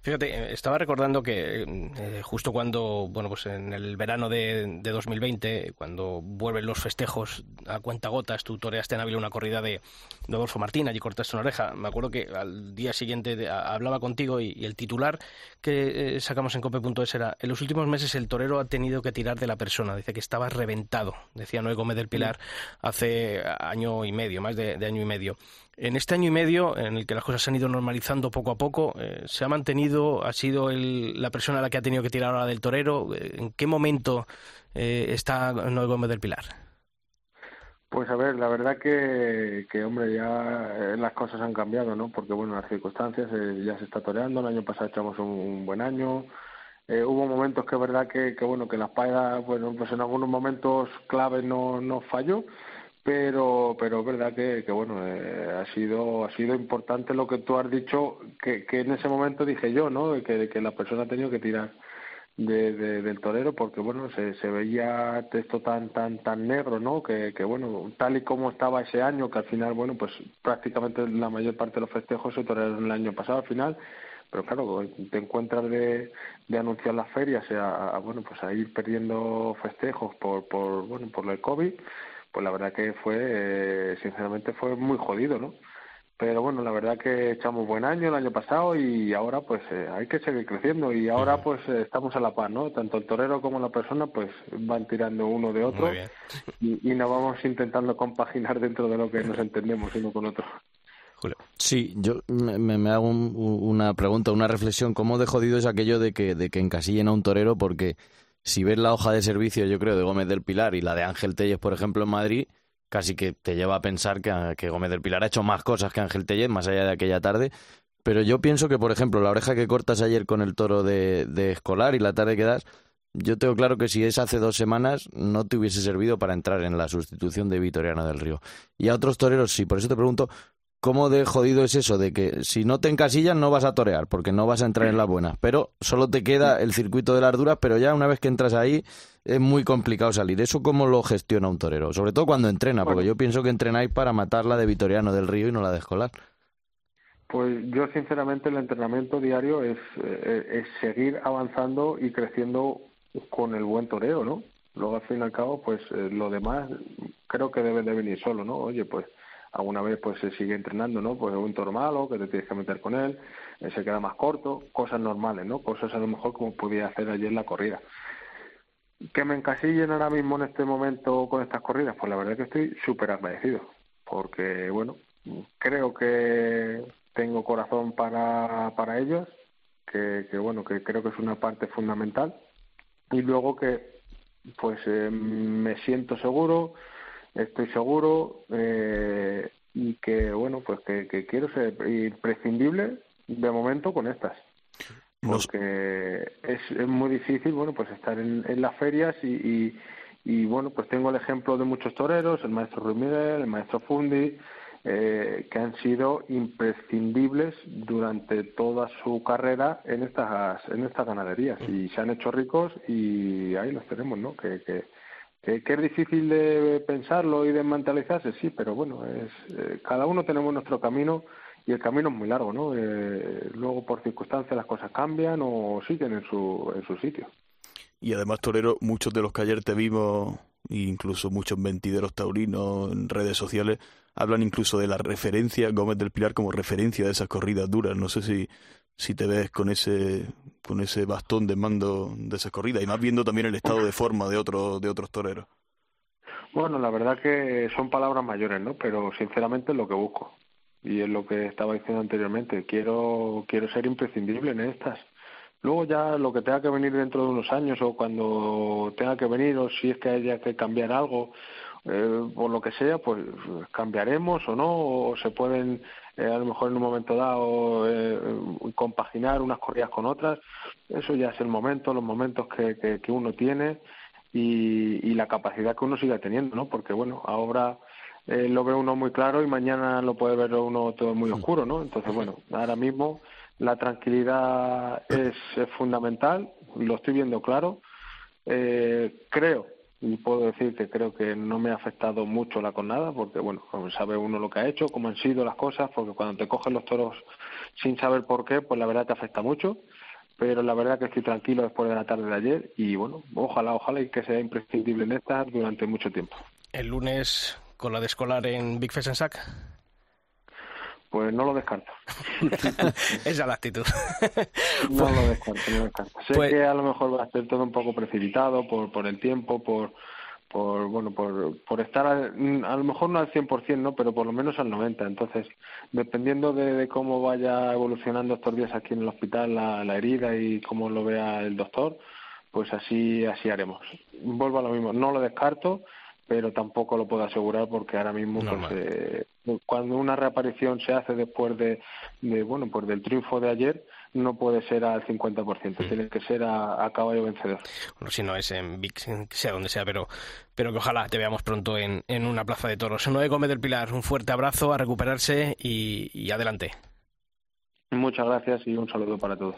Fíjate, estaba recordando que eh, justo cuando, bueno, pues en el verano de, de, 2020, cuando vuelven los festejos a cuenta gotas, tú toreaste en Ávila una corrida de, de Adolfo Martín, allí cortaste una oreja. Me acuerdo que al día siguiente de, a, hablaba contigo y, y, el titular que eh, sacamos en cope.es era, en los últimos meses el torero ha tenido que tirar de la persona, dice que estaba reventado, decía Noé Gómez del Pilar hace año y medio, más de, de año y medio. En este año y medio, en el que las cosas se han ido normalizando poco a poco, eh, ¿se ha mantenido, ha sido el, la persona la que ha tenido que tirar ahora del torero? ¿En qué momento eh, está Noé Gómez del Pilar? Pues a ver, la verdad que, que hombre, ya eh, las cosas han cambiado, ¿no? Porque, bueno, las circunstancias eh, ya se está toreando, el año pasado echamos un, buen año, eh, hubo momentos que es verdad que, que, bueno, que la espada, bueno, pues en algunos momentos clave no, no falló, pero pero es verdad que, bueno eh, ha sido ha sido importante lo que tú has dicho que, que en ese momento dije yo no que, que la persona ha tenido que tirar de, de, del torero porque bueno se, se veía esto tan tan tan negro no que, que bueno tal y como estaba ese año que al final bueno pues prácticamente la mayor parte de los festejos se torearon el año pasado al final. Pero claro te encuentras de, de anunciar las ferias a, a, bueno pues a ir perdiendo festejos por por bueno por el covid pues la verdad que fue, eh, sinceramente fue muy jodido, ¿no? Pero bueno, la verdad que echamos buen año el año pasado y ahora pues eh, hay que seguir creciendo y ahora pues eh, estamos a la paz, ¿no? Tanto el torero como la persona pues van tirando uno de otro y, y nos vamos intentando compaginar dentro de lo que nos entendemos uno con otro. Sí, yo me, me hago un- una pregunta, una reflexión. ¿Cómo de jodido es aquello de que, de que encasillen a un torero? Porque si ves la hoja de servicio, yo creo, de Gómez del Pilar y la de Ángel Tellez, por ejemplo, en Madrid, casi que te lleva a pensar que, Gómez del Pilar ha hecho más cosas que Ángel Tellez, más allá de aquella tarde. Pero yo pienso que, por ejemplo, la oreja que cortas ayer con el toro de, de Escolar y la tarde que das, yo tengo claro que si es hace dos semanas, no te hubiese servido para entrar en la sustitución de Vitoriano del Río. Y a otros toreros sí, por eso te pregunto, ¿cómo de jodido es eso? De que si no te encasillan no vas a torear, porque no vas a entrar en las buenas. Pero solo te queda el circuito de las duras, pero ya una vez que entras ahí es muy complicado salir. ¿Eso cómo lo gestiona un torero? Sobre todo cuando entrena, porque yo pienso que entrenáis para matar la de Vitoriano del Río y no la de Escolar. Pues yo sinceramente el entrenamiento diario es, eh, es seguir avanzando y creciendo con el buen toreo, ¿no? Luego al fin y al cabo, pues eh, lo demás creo que debe de venir solo, ¿no? Oye, pues alguna vez pues se sigue entrenando, ¿no? Pues un toro malo, que te tienes que meter con él, eh, se queda más corto, cosas normales, ¿no? Cosas a lo mejor como podía hacer ayer la corrida. Que me encasillen ahora mismo en este momento con estas corridas, pues la verdad es que estoy súper agradecido, porque bueno, creo que tengo corazón para, para ellos, que, que bueno, que creo que es una parte fundamental, y luego que pues eh, me siento seguro, estoy seguro eh, y que bueno pues que, que quiero ser imprescindible de momento con estas. Porque es, es muy difícil bueno pues estar en, en las ferias y, y, y, bueno pues tengo el ejemplo de muchos toreros el maestro Ruiz el maestro Fundi eh, que han sido imprescindibles durante toda su carrera en estas en estas ganaderías. Y se han hecho ricos y ahí los tenemos no que, que que, que es difícil de pensarlo y de sí, pero bueno, es eh, cada uno tenemos nuestro camino y el camino es muy largo, ¿no? Eh, luego por circunstancias las cosas cambian o siguen en su, en su sitio. Y además, Torero, muchos de los que ayer te vimos, incluso muchos mentideros taurinos en redes sociales, hablan incluso de la referencia, Gómez del Pilar como referencia de esas corridas duras. No sé si, si te ves con ese con ese bastón de mando de esas corridas y más viendo también el estado de forma de otros de otros toreros. Bueno, la verdad que son palabras mayores, ¿no? Pero sinceramente es lo que busco y es lo que estaba diciendo anteriormente. Quiero quiero ser imprescindible en estas. Luego ya lo que tenga que venir dentro de unos años o cuando tenga que venir o si es que haya que cambiar algo eh, por lo que sea, pues cambiaremos o no, o se pueden eh, a lo mejor en un momento dado eh, compaginar unas corridas con otras. Eso ya es el momento, los momentos que, que, que uno tiene y, y la capacidad que uno siga teniendo, ¿no? Porque bueno, ahora eh, lo ve uno muy claro y mañana lo puede ver uno todo muy oscuro, ¿no? Entonces, bueno, ahora mismo la tranquilidad es, es fundamental, lo estoy viendo claro. Eh, creo, y puedo decir que creo que no me ha afectado mucho la cornada, porque, bueno, sabe uno lo que ha hecho, cómo han sido las cosas, porque cuando te cogen los toros sin saber por qué, pues la verdad te afecta mucho. Pero la verdad que estoy tranquilo después de la tarde de ayer y, bueno, ojalá, ojalá y que sea imprescindible en estas durante mucho tiempo. El lunes con la de en Big Fest en Sac. Pues no lo descarto. <laughs> Esa es la actitud. <laughs> no lo descarto, no lo descarto. Sé Pues- que a lo mejor va a ser todo un poco precipitado por, por el tiempo, por, por bueno, por, por estar al- a lo mejor no al 100%, ¿no? Pero por lo menos al 90. Entonces, dependiendo de, de cómo vaya evolucionando estos días aquí en el hospital la, la herida y cómo lo vea el doctor, pues así así haremos. Vuelvo a lo mismo, no lo descarto, pero tampoco lo puedo asegurar porque ahora mismo pues, eh, cuando una reaparición se hace después de, de bueno pues del triunfo de ayer no puede ser al 50%, tiene que ser a, a caballo vencedor. Bueno, si no es en Big, sea donde sea, pero, pero que ojalá te veamos pronto en, en una plaza de toros. Noé Gómez del Pilar, un fuerte abrazo, a recuperarse y, y adelante. Muchas gracias y un saludo para todos.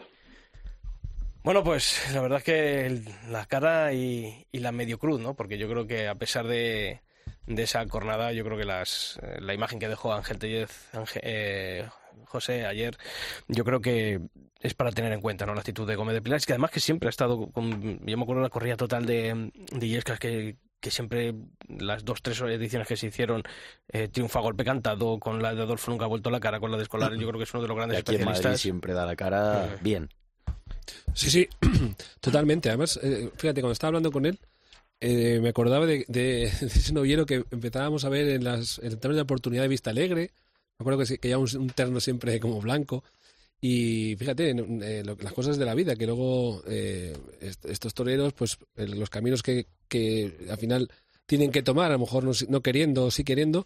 Bueno, pues la verdad es que el- la cara y, y la medio cruz, ¿no? Porque yo creo que a pesar de, de esa cornada, yo creo que las, eh, la imagen que dejó Ángel Tellez, Ángel- eh, José ayer, yo creo que es para tener en cuenta, ¿no? La actitud de Gómez de Pilar, es que además que siempre ha estado con, yo me acuerdo de la corrida total de, de Illescas que, que siempre las dos, tres ediciones que se hicieron eh, triunfa a golpe cantado, con la de Adolfo nunca ha vuelto la cara, con la de Escolar, yo creo que es uno de los <laughs> Y grandes aquí en Madrid siempre da la cara bien. Sí, sí, <clears throat> totalmente. Además, eh, fíjate, cuando estaba hablando con él, eh, me acordaba de, de- <laughs> de ese novillero que empezábamos a ver en las en de oportunidad de Vista Alegre. Me acuerdo que, que llevaba un, un terno siempre <laughs> como blanco. Y fíjate, eh, las cosas de la vida, que luego eh, est- estos toreros, pues los caminos que, que al final tienen que tomar, a lo mejor no queriendo o sí queriendo,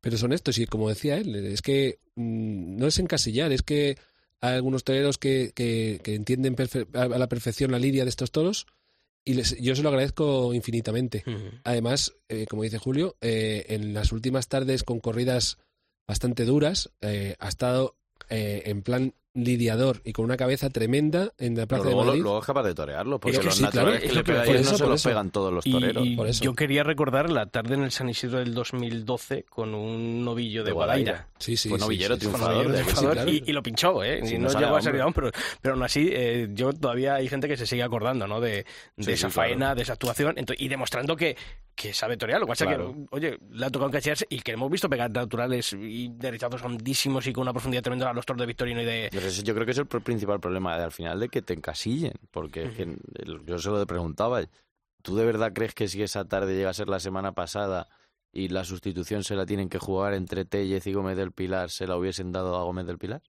pero son estos. Y como decía él, es que mm, no es encasillar, es que hay algunos toreros que, que, que entienden a la perfección la lidia de estos toros y les- yo se lo agradezco infinitamente. Además, eh, como dice Julio, eh, en las últimas tardes con corridas bastante duras, eh, ha estado eh, en plan lidiador y con una cabeza tremenda en la Plaza luego, de Madrid. luego es capaz de torearlo, porque los sí, claro, naturales que le eso, no se por los eso. pegan todos los Y- toreros. Y, por eso. yo quería recordar la tarde en el San Isidro del 2012 con un novillo de, De Guadaira. Guadaira. Sí, sí, Fue novillero sí, sí. triunfador Novillero de sí, y, claro. y lo pinchó, ¿eh? Sí, Y no no llegó a salir aún, pero, pero aún así, eh, yo todavía hay gente que se sigue acordando, ¿no? De, de Sí, esa sí, claro. faena, de esa actuación, ento- y demostrando que, que sabe torear. Lo que pasa es Claro. que, oye, le ha tocado encachillarse y que hemos visto pegar naturales y de rizazos hondísimos y con una profundidad tremenda a los toros de Victorino y de... Yo creo que es el pr- principal problema de, al final de que te encasillen, porque es que el- yo se lo preguntaba, ¿tú de verdad crees que si esa tarde llega a ser la semana pasada y la sustitución se la tienen que jugar entre Tellez y Gómez del Pilar, se la hubiesen dado a Gómez del Pilar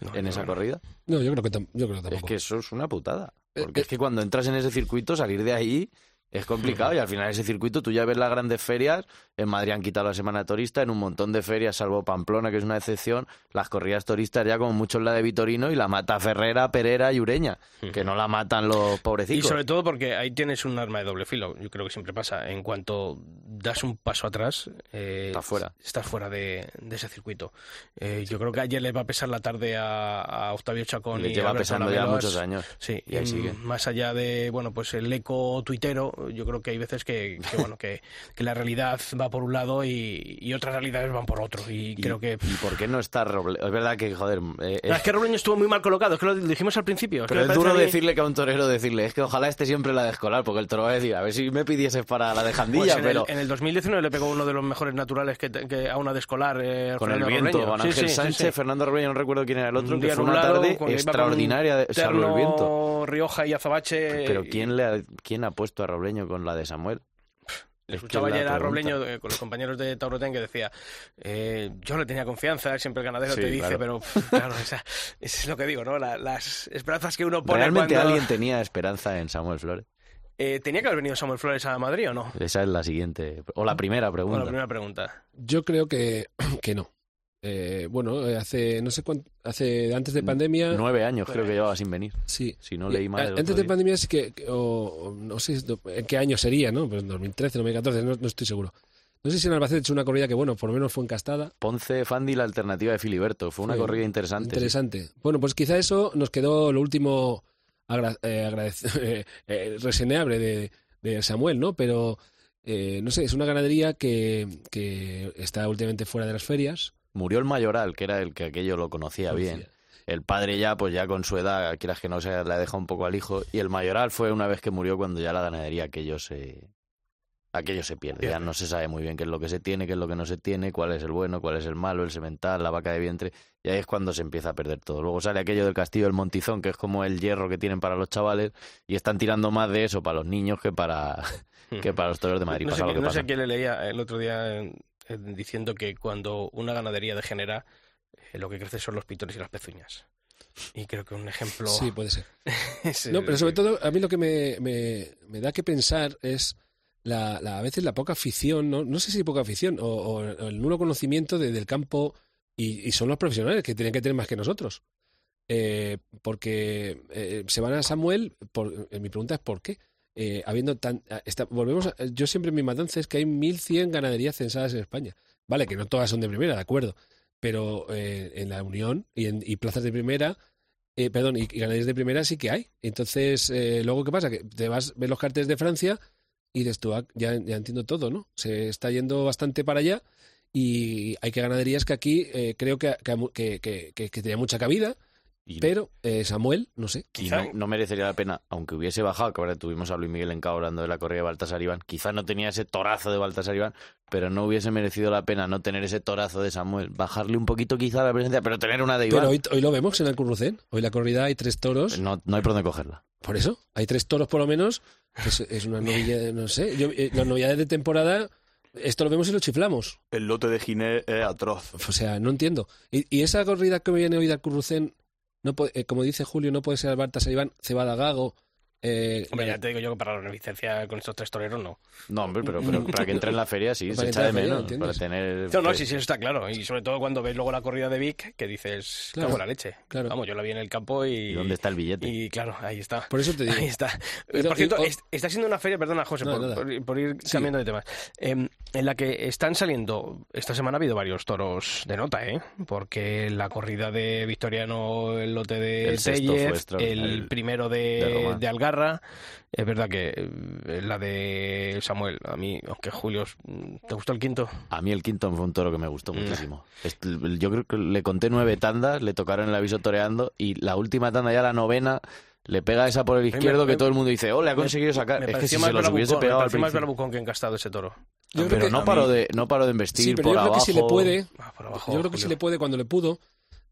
No, en no, esa no. corrida? No, yo creo que, tam- yo creo que tampoco. Es que eso es una putada. Eh, Porque eh. es que cuando entras en ese circuito, salir de ahí es complicado. Y al final ese circuito, tú ya ves las grandes ferias. En Madrid han quitado la semana turista. En un montón de ferias, salvo Pamplona, que es una excepción, las corridas turistas ya como mucho la de Vitorino y la mata Ferrera, Perera y Ureña. Que no la matan los Y pobrecitos. sobre todo porque ahí tienes un arma de doble filo. Yo creo que siempre pasa. En cuanto das un paso atrás, eh, Estás fuera. Estás fuera de, de ese circuito. Eh, yo creo que ayer le va a pesar la tarde a, a Octavio Chacón Le y lleva a pesando ya muchos años. Sí, Y ahí mm, sigue. Más allá de, bueno, pues el eco tuitero, yo creo que hay veces que, que, bueno, que, que la realidad va por un lado y, y otras realidades van por otro. Y, Y- creo que... ¿Y por qué no está Robleño? Es verdad que, joder... eh, es que Robleño estuvo muy mal colocado, es que lo dijimos al principio. es Pero es duro decirle que a un torero decirle, es que ojalá esté siempre la de escolar, porque el toro va a decir, a ver si me pidieses para la de Pues Jandilla, en, pero el, en el 2019 le pegó uno de los mejores naturales que, que a una de escolar. eh, con el viento. Juan Ángel sí, sí, Sánchez, sí. Fernando Robleño, no recuerdo quién era el otro, Un que fue una tarde extraordinaria, de- salvo el viento. Rioja y Azabache. Pero ¿quién, le ha, ¿quién ha puesto a Robleño con la de Samuel? Le escuchaba ayer a. Robleño eh, con los compañeros de Tauroten que decía, eh, yo le tenía confianza, siempre el ganadero Sí, te dice, claro. pero pff, claro, esa- eso es lo que digo, ¿no? La- las esperanzas que uno pone ¿Realmente cuando... alguien tenía esperanza en Samuel Flores? Eh, ¿Tenía que haber venido Samuel Flores a Madrid o no? Esa es la siguiente, o la primera pregunta. la primera pregunta. Yo creo que, <clears throat> que no. Eh, bueno, eh, hace, no sé cuánto, hace, antes de pandemia... Nueve años creo que llevaba sin venir. Sí. Si no leí mal. Antes de día. pandemia sí que, que- o, no sé en qué año sería, ¿no? Pero en 2013, 2014, no, no estoy seguro. No sé si en Albacete he hecho una corrida que, bueno, por lo menos fue encastada. Ponce Fandi, la alternativa de Filiberto. Fue una corrida interesante. sí. Interesante. Bueno, pues quizá eso nos quedó lo último agra- eh, agradec- <laughs> eh, eh, reseñable de, de Samuel, ¿no? Pero, eh, no sé, es una ganadería que, que está últimamente fuera de las ferias. Murió el mayoral, que era el que aquello lo conocía bien. El padre ya, pues ya con su edad, quieras que no sea, le deja un poco al hijo. Y el mayoral fue una vez que murió cuando ya la ganadería aquello se... Aquello se pierde. Ya no se sabe muy bien qué es lo que se tiene, qué es lo que no se tiene, cuál es el bueno, cuál es el malo, el semental, la vaca de vientre. Y ahí es cuando se empieza a perder todo. Luego sale aquello del castillo del Montizón, que es como el hierro que tienen para los chavales, y están tirando más de eso para los niños que para, <laughs> que para los toros de Madrid. no sé, lo que no pasa. sé quién le leía el otro día eh, diciendo que cuando una ganadería degenera, eh, lo que crece son los pitores y las pezuñas. Y creo que un ejemplo... Sí, puede ser. <laughs> No, pero sobre todo a mí lo que me, me, me da que pensar es la, la- a veces la poca afición, no, no sé si poca afición, o, o el nulo conocimiento de- del campo y, y son los profesionales que tienen que tener más que nosotros. Eh, porque eh, se van a Samuel, por, eh, mi pregunta es ¿por qué? Eh, habiendo tan, a- está- volvemos a- yo siempre mi matanza es que hay 1.100 ganaderías censadas en España. Vale, que no todas son de primera, de acuerdo, pero eh, en la Unión y, en, y plazas de primera eh, perdón, y, ganaderías de primera sí que hay. Entonces, eh, luego, ¿qué pasa? Que te vas, ves los carteles de Francia y dices tú, ah, ya, ya entiendo todo, ¿no? Se está yendo bastante para allá y hay que ganaderías que aquí eh, creo que, que, que, que tenía mucha cabida Y- Pero eh, Samuel, no sé. Y no, no merecería la pena, aunque hubiese bajado, que ahora tuvimos a Luis Miguel Encao hablando de la corrida de Baltasar Iván, quizás no tenía ese torazo de Baltasar Iván, pero no hubiese merecido la pena no tener ese torazo de Samuel, bajarle un poquito quizá la presencia, pero tener una de Iván, Pero hoy, hoy lo vemos en el Currucén. Hoy la corrida hay tres toros. no, no hay por dónde cogerla. Por eso, hay tres toros por lo menos. Es, es una <laughs> novilla, no sé. Yo, eh, las novedades de temporada, esto lo vemos y lo chiflamos. El lote de Ginés es atroz. O sea, no entiendo. Y, y esa corrida que me viene hoy del Currucén, no eh, como dice Julio, no puede ser Alberta Iván, Cebada Gago. Eh, Hombre, ya te digo yo que para la beneficencia con estos tres toreros no. No, hombre, pero, pero para que entre en la feria sí, <laughs> se echa de menos, feria, para tener... No, no, sí, sí, eso está claro. Y sobre todo cuando ves luego la corrida de Vic, que dices, Claro, cago la leche. claro. Vamos, yo la vi en el campo y... ¿Y dónde está el billete? Y claro, ahí está. Por eso te digo. <laughs> Ahí está. Pero- por cierto, y- o- es- está siendo una feria, perdona, José, No, por, ir- por ir Sí. cambiando de temas, em, en la que están saliendo, esta semana ha habido varios toros de nota, ¿eh? Porque la corrida de Victoriano, el lote de El sexto fue Tellez, el primero De de, de Es verdad que eh, la de Samuel, a mí, aunque Julio, ¿te gustó el quinto? A mí el quinto fue un toro que me gustó Mm. muchísimo. Yo creo que le conté nueve tandas, le tocaron el aviso toreando y la última tanda, ya la novena, le pega esa por el izquierdo me- que todo el mundo dice, oh, le ha conseguido sacar. Me Es que si se los hubiese pegado al más que encastado ese toro. Yo creo Pero que- no mí- de, no paró de embestir Sí, pero por yo creo abajo. que si le puede, Ah, por abajo, yo creo que si le puede cuando le pudo,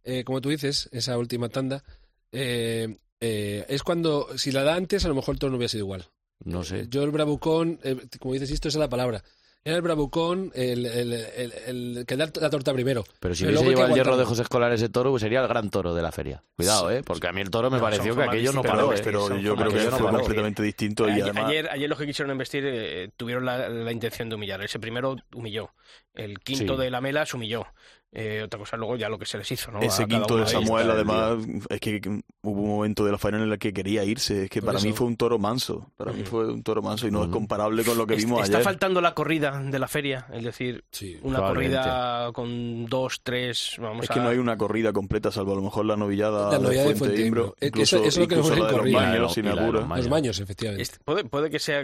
eh, como tú dices, esa última tanda, eh, eh, es cuando, si la da antes, a lo mejor el toro no hubiera sido igual. No sé. Yo el bravucón, eh, como dices, esto es la palabra. Era el bravucón, el, el, el, el que da la torta primero. Pero si hubiese llevado el hierro de. José Escolar ese toro, pues sería el gran toro de la feria. Cuidado, ¿eh? Porque a mí el toro me No, pareció que aquello no paró, pero- ¿eh? pero son yo creo que no fue paró. completamente distinto y Ayer, además ayer, ayer los que quisieron investir eh, tuvieron la, la intención de humillar. Ese primero humilló. El quinto Sí. de la Mela se humilló. Eh, otra cosa luego ya lo que se les hizo, ¿no? Ese quinto de. Samuel está el además es que hubo un momento de la faena en la que quería irse. Es que para mí eso. fue un toro manso. Para mí Ujú. fue un toro manso y no es Ujú. comparable con lo que vimos Está ayer. faltando la corrida de la feria, es decir, Sí. una corrida con dos, tres, vamos Es a... que no hay una corrida completa, salvo a lo mejor la novillada, La novillada de de Fuente Fuente Imbro. Imbro. Incluso, eso- eso es lo que incluso nos la de los corrida. baños, sin los apuro. baños. Los baños, efectivamente. Est- puede, puede que sea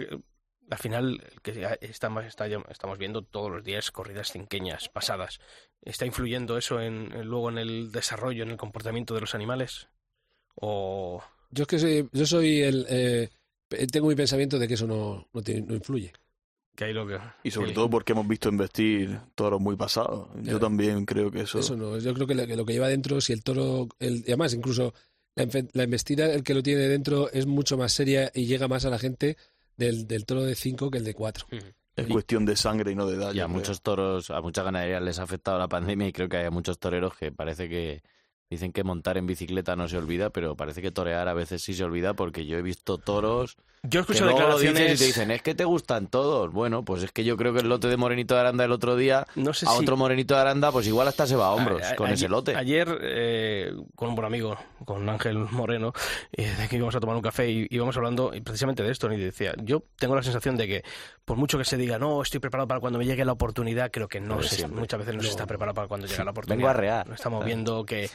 al final que estamos, está- estamos viendo todos los días corridas cinqueñas pasadas. ¿Está influyendo eso en, en- luego en el desarrollo, en el comportamiento de los animales? ¿O Yo es que soy, yo soy el... eh, tengo mi pensamiento de que eso no, no, tiene- no influye. que hay lo que... Y sobre todo porque hemos visto investir toros muy pasados. Yo también creo que eso... Eso no, yo creo que lo que, lo que lleva dentro, si el toro, el, y además incluso la, enfe- la embestida, el que lo tiene dentro es mucho más seria y llega más a la gente del, del toro de 5 que el de 4. Ujú. Es cuestión de sangre y no de edad. Y a creo. muchos toros, a muchas ganaderías les ha afectado la pandemia y creo que hay muchos toreros que parece que dicen que montar en bicicleta no se olvida, pero parece que torear a veces sí se olvida porque yo he visto toros Yo escucho luego lo dices declaraciones... y te dicen, es que te gustan todos. Bueno, pues es que yo creo que el lote de Morenito de Aranda el otro día, No sé a si- otro Morenito de Aranda, pues igual hasta se va a hombros A- a- con ese lote. Ayer, eh, con un buen amigo, con Ángel Moreno, eh, de que íbamos a tomar un café y íbamos hablando precisamente de esto. Y decía, yo tengo la sensación de que, por mucho que se diga, no, estoy preparado para cuando me llegue la oportunidad, creo que no Pues se- muchas veces no, se está preparado para cuando llega la oportunidad. Vengo a rear. No Estamos viendo que,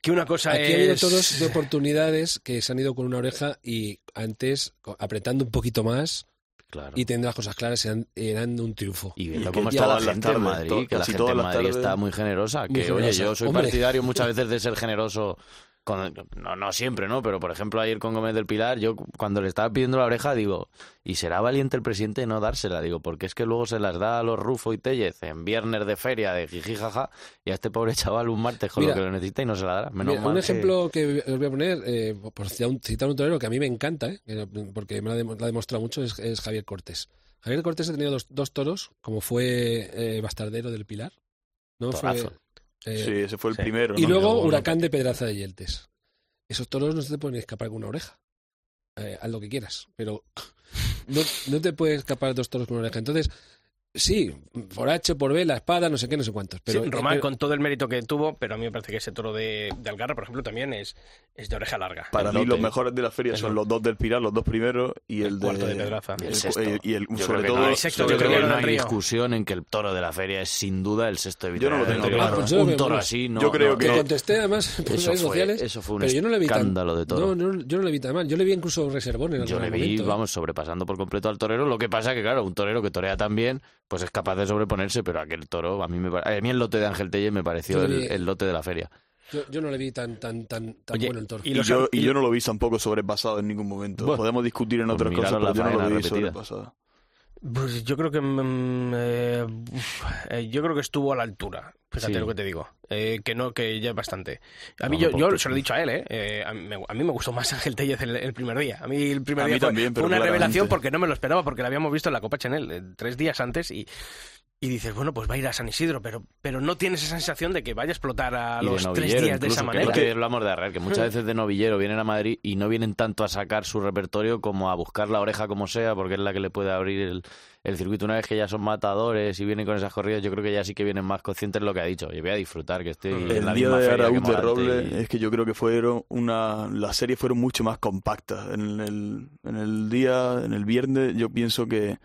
que una cosa Aquí es... ha habido toros de oportunidades que se han ido con una oreja y antes, apretando un poquito más Claro. y teniendo las cosas claras, eran, eran un triunfo. Y viendo cómo está la gente en Madrid, que la gente en Madrid está muy generosa. Muy Que, oye, generosa. yo soy Hombre. partidario muchas veces de ser generoso. Con, no, no siempre, ¿no? Pero, por ejemplo, ayer con Gómez del Pilar, yo cu- cuando le estaba pidiendo la oreja, digo, ¿y será valiente el presidente de no dársela? Digo, porque es que luego se las da a los Rufo y Tellez en viernes de feria, de jijijaja, y a este pobre chaval un martes con Mira, lo que lo necesita y no se la dará. Menos Mira, mal un ejemplo que os voy a poner, eh, por citar un, citar un torero que a mí me encanta, eh, que- porque me lo ha, dem- lo ha demostrado mucho, es, es Javier Cortés. Javier Cortés ha tenido dos, dos toros, como fue eh, Bastardero del Pilar. ¿no? Fue. Eh, Sí, ese fue el Sí. primero. y ¿no? luego luego- Huracán de Pedraza de Yeltes. Esos toros no se te pueden escapar con una oreja. Eh, haz lo que quieras, pero <laughs> no, no te puedes escapar dos toros con una oreja. Entonces, sí, por H, por B, la espada, no sé qué, no sé cuántos. Pero, Sí, Román, pero- con todo el mérito que tuvo, pero a mí me parece que ese toro de, de Algarra, por ejemplo, también es, es de oreja larga. Para mí los mejores de la feria son los dos del Pilar, los dos primeros y el, El cuarto de de Pedraza. Y el el- sexto. eh, y el- Yo sobre creo todo, no hay, el sexto sobre yo creo que no hay discusión en que el toro de la feria es sin duda el sexto de Yo no lo tengo claro. Ah, pues Un toro así, no. Yo creo no, que que- contesté además <laughs> por Eso redes fue- sociales. eso fue un pero yo no le vi tan- escándalo de toro. No, no, yo no le vi tan mal. Yo le vi incluso reservón en Yo le vi, ¿eh? vamos, sobrepasando por completo al torero. Lo que pasa que, claro, un torero que torea tan bien, pues es capaz de sobreponerse, pero aquel toro, a mí, me, a mí el lote de Ángel Telle me pareció el, lote de la feria. Yo, yo no le vi tan tan tan, tan Oye, bueno el toro. y yo, y yo no lo vi tampoco sobrepasado en ningún momento. Bueno, Podemos discutir en pues otras cosas, pero la yo no lo vi repetida. sobrepasado. Pues yo creo que mm, eh, uf, eh, yo creo que estuvo a la altura. Fíjate Sí. lo que te digo. Eh, que no, que ya es bastante. A mí No, yo, yo se lo he dicho a él, ¿eh? Eh, a, mí me, a mí me gustó más <laughs> Ángel Tellez el, el primer día. A mí el primer A día mí fue, también, fue pero una claramente. revelación porque no me lo esperaba, porque lo habíamos visto en la Copa Chanel tres días antes y, y dices, bueno, pues va a ir a San Isidro, pero, pero no tienes esa sensación de que vaya a explotar a Y los tres días de esa que manera. es lo que hablamos de Arreal, que muchas veces de novillero vienen a Madrid y no vienen tanto a sacar su repertorio como a buscar la oreja como sea, porque es la que le puede abrir el, el circuito. Una vez que ya son matadores y vienen con esas corridas, yo creo que ya sí que vienen más conscientes de lo que ha dicho. Yo voy a disfrutar, que estoy en El la día misma de Araúz de Morante Roble y- es que yo creo que fueron una las series fueron mucho más compactas. En el, en el día, en el viernes, yo pienso que,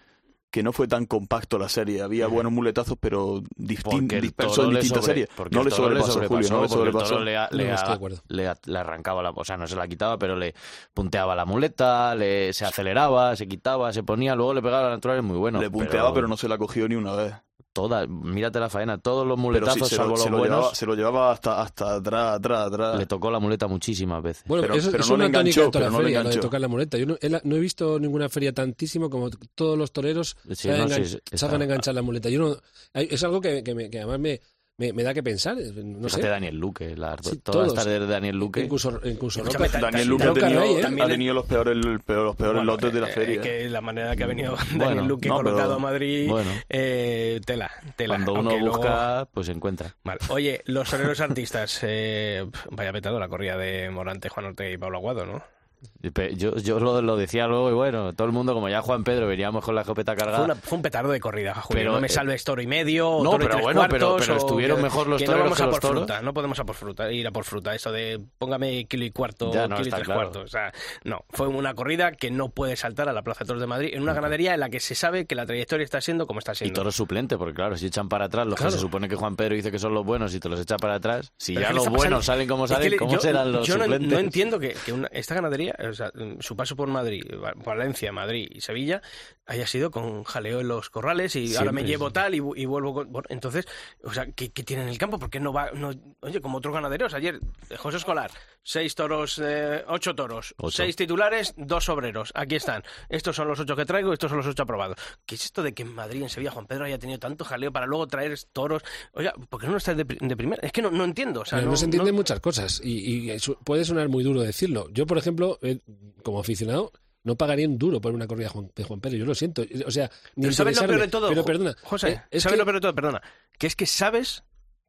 que no fue tan compacto la serie. Había buenos muletazos, pero distin- Porque el dispersos en le distintas sobre- series. No el le sobrepasó, Julio, no le sobrepasó. le, a- le No, a- a- arrancaba la, o sea, no se la quitaba, pero le punteaba la muleta, le, se aceleraba, se quitaba, se ponía, luego le pegaba a la natural, es muy bueno. le punteaba, pero, no se la cogió ni una vez. Toda, mírate la faena, todos los muletazos, sí, se, salvo lo, los se lo buenos, llevaba, se lo llevaba hasta, hasta atrás, atrás, atrás. le tocó la muleta muchísimas veces. Bueno, Pero- eso pero es no le enganchó, pero le feria, lo de tocar la muleta. Yo no, he- no he visto ninguna feria tantísimo como todos los toreros Sí, no, hagan enganchar la muleta. Yo no, es algo que, que, me- que además me, me, me da que pensar. eh, No Fíjate sé. Daniel Luque, la- Sí, todas las tardes de Daniel Luque. Incluso, incluso Roca- Daniel Luque ha tenido, Rey, ¿eh? ha tenido los peores, el peor- los peores Bueno, lotes de la eh, feria. que la manera que ha venido Daniel Bueno, Luque no, colocado pero- a Madrid, bueno. eh, tela, tela. Cuando uno luego- busca, pues encuentra. Vale. Oye, los toreros artistas, eh, vaya petado la corrida de Morante, Juan Ortega y Pablo Aguado, ¿no? Y Yo, yo lo, lo decía luego y bueno, todo el mundo, como ya Juan Pedro, veníamos con la escopeta cargada. Fue, una- fue un petardo de corrida, Julio. Pero, no me eh, salves toro y medio, no, toro y pero tres bueno, pero- cuartos, pero o estuvieron mejor los que toreros no vamos que a por toros. fruta, no podemos a por fruta, ir a por fruta. Eso de póngame kilo y cuarto, Ya, no, kilo y tres claro. cuartos. O sea, no, fue una corrida que no puede saltar a la Plaza de Toros de Madrid en una ganadería en la que se sabe que la trayectoria está siendo como está Y siendo. toro suplente, porque claro, si echan para atrás los Claro. que se supone que Juan Pedro dice que son los buenos y te los echa para atrás, si Pero ya ¿qué le los buenos salen como salen, le- ¿cómo yo- serán los yo no, suplentes? no entiendo que, que una- esta ganadería, o sea, su paso por Madrid, Valencia, Madrid y Sevilla, haya sido con jaleo en los corrales y ahora me llevo sí. tal y, y vuelvo con... bueno, entonces, o sea, ¿qué, qué tiene en el campo? ¿Por qué no va...? No, oye, como otros ganaderos, ayer, eh, José Escolar, seis toros, eh, ocho toros, Ocho. seis titulares, dos obreros, aquí están. Estos son los ocho que traigo, estos son los ocho aprobados. ¿Qué es esto de que en Madrid, en Sevilla, Juan Pedro haya tenido tanto jaleo para luego traer toros? Oiga, ¿por qué no está de, de primera? Es que no, no entiendo. O sea, Pero no, no, se entienden muchas cosas y, y puede sonar muy duro decirlo. Yo, por ejemplo, eh, como aficionado, no pagaría un duro por una corrida de Juan, de Juan Pedro. Yo lo siento. O sea, ni Pero ¿sabes lo peor de todo? Pero perdona. José, eh, es ¿sabes que, lo peor de todo? Perdona. Que es que sabes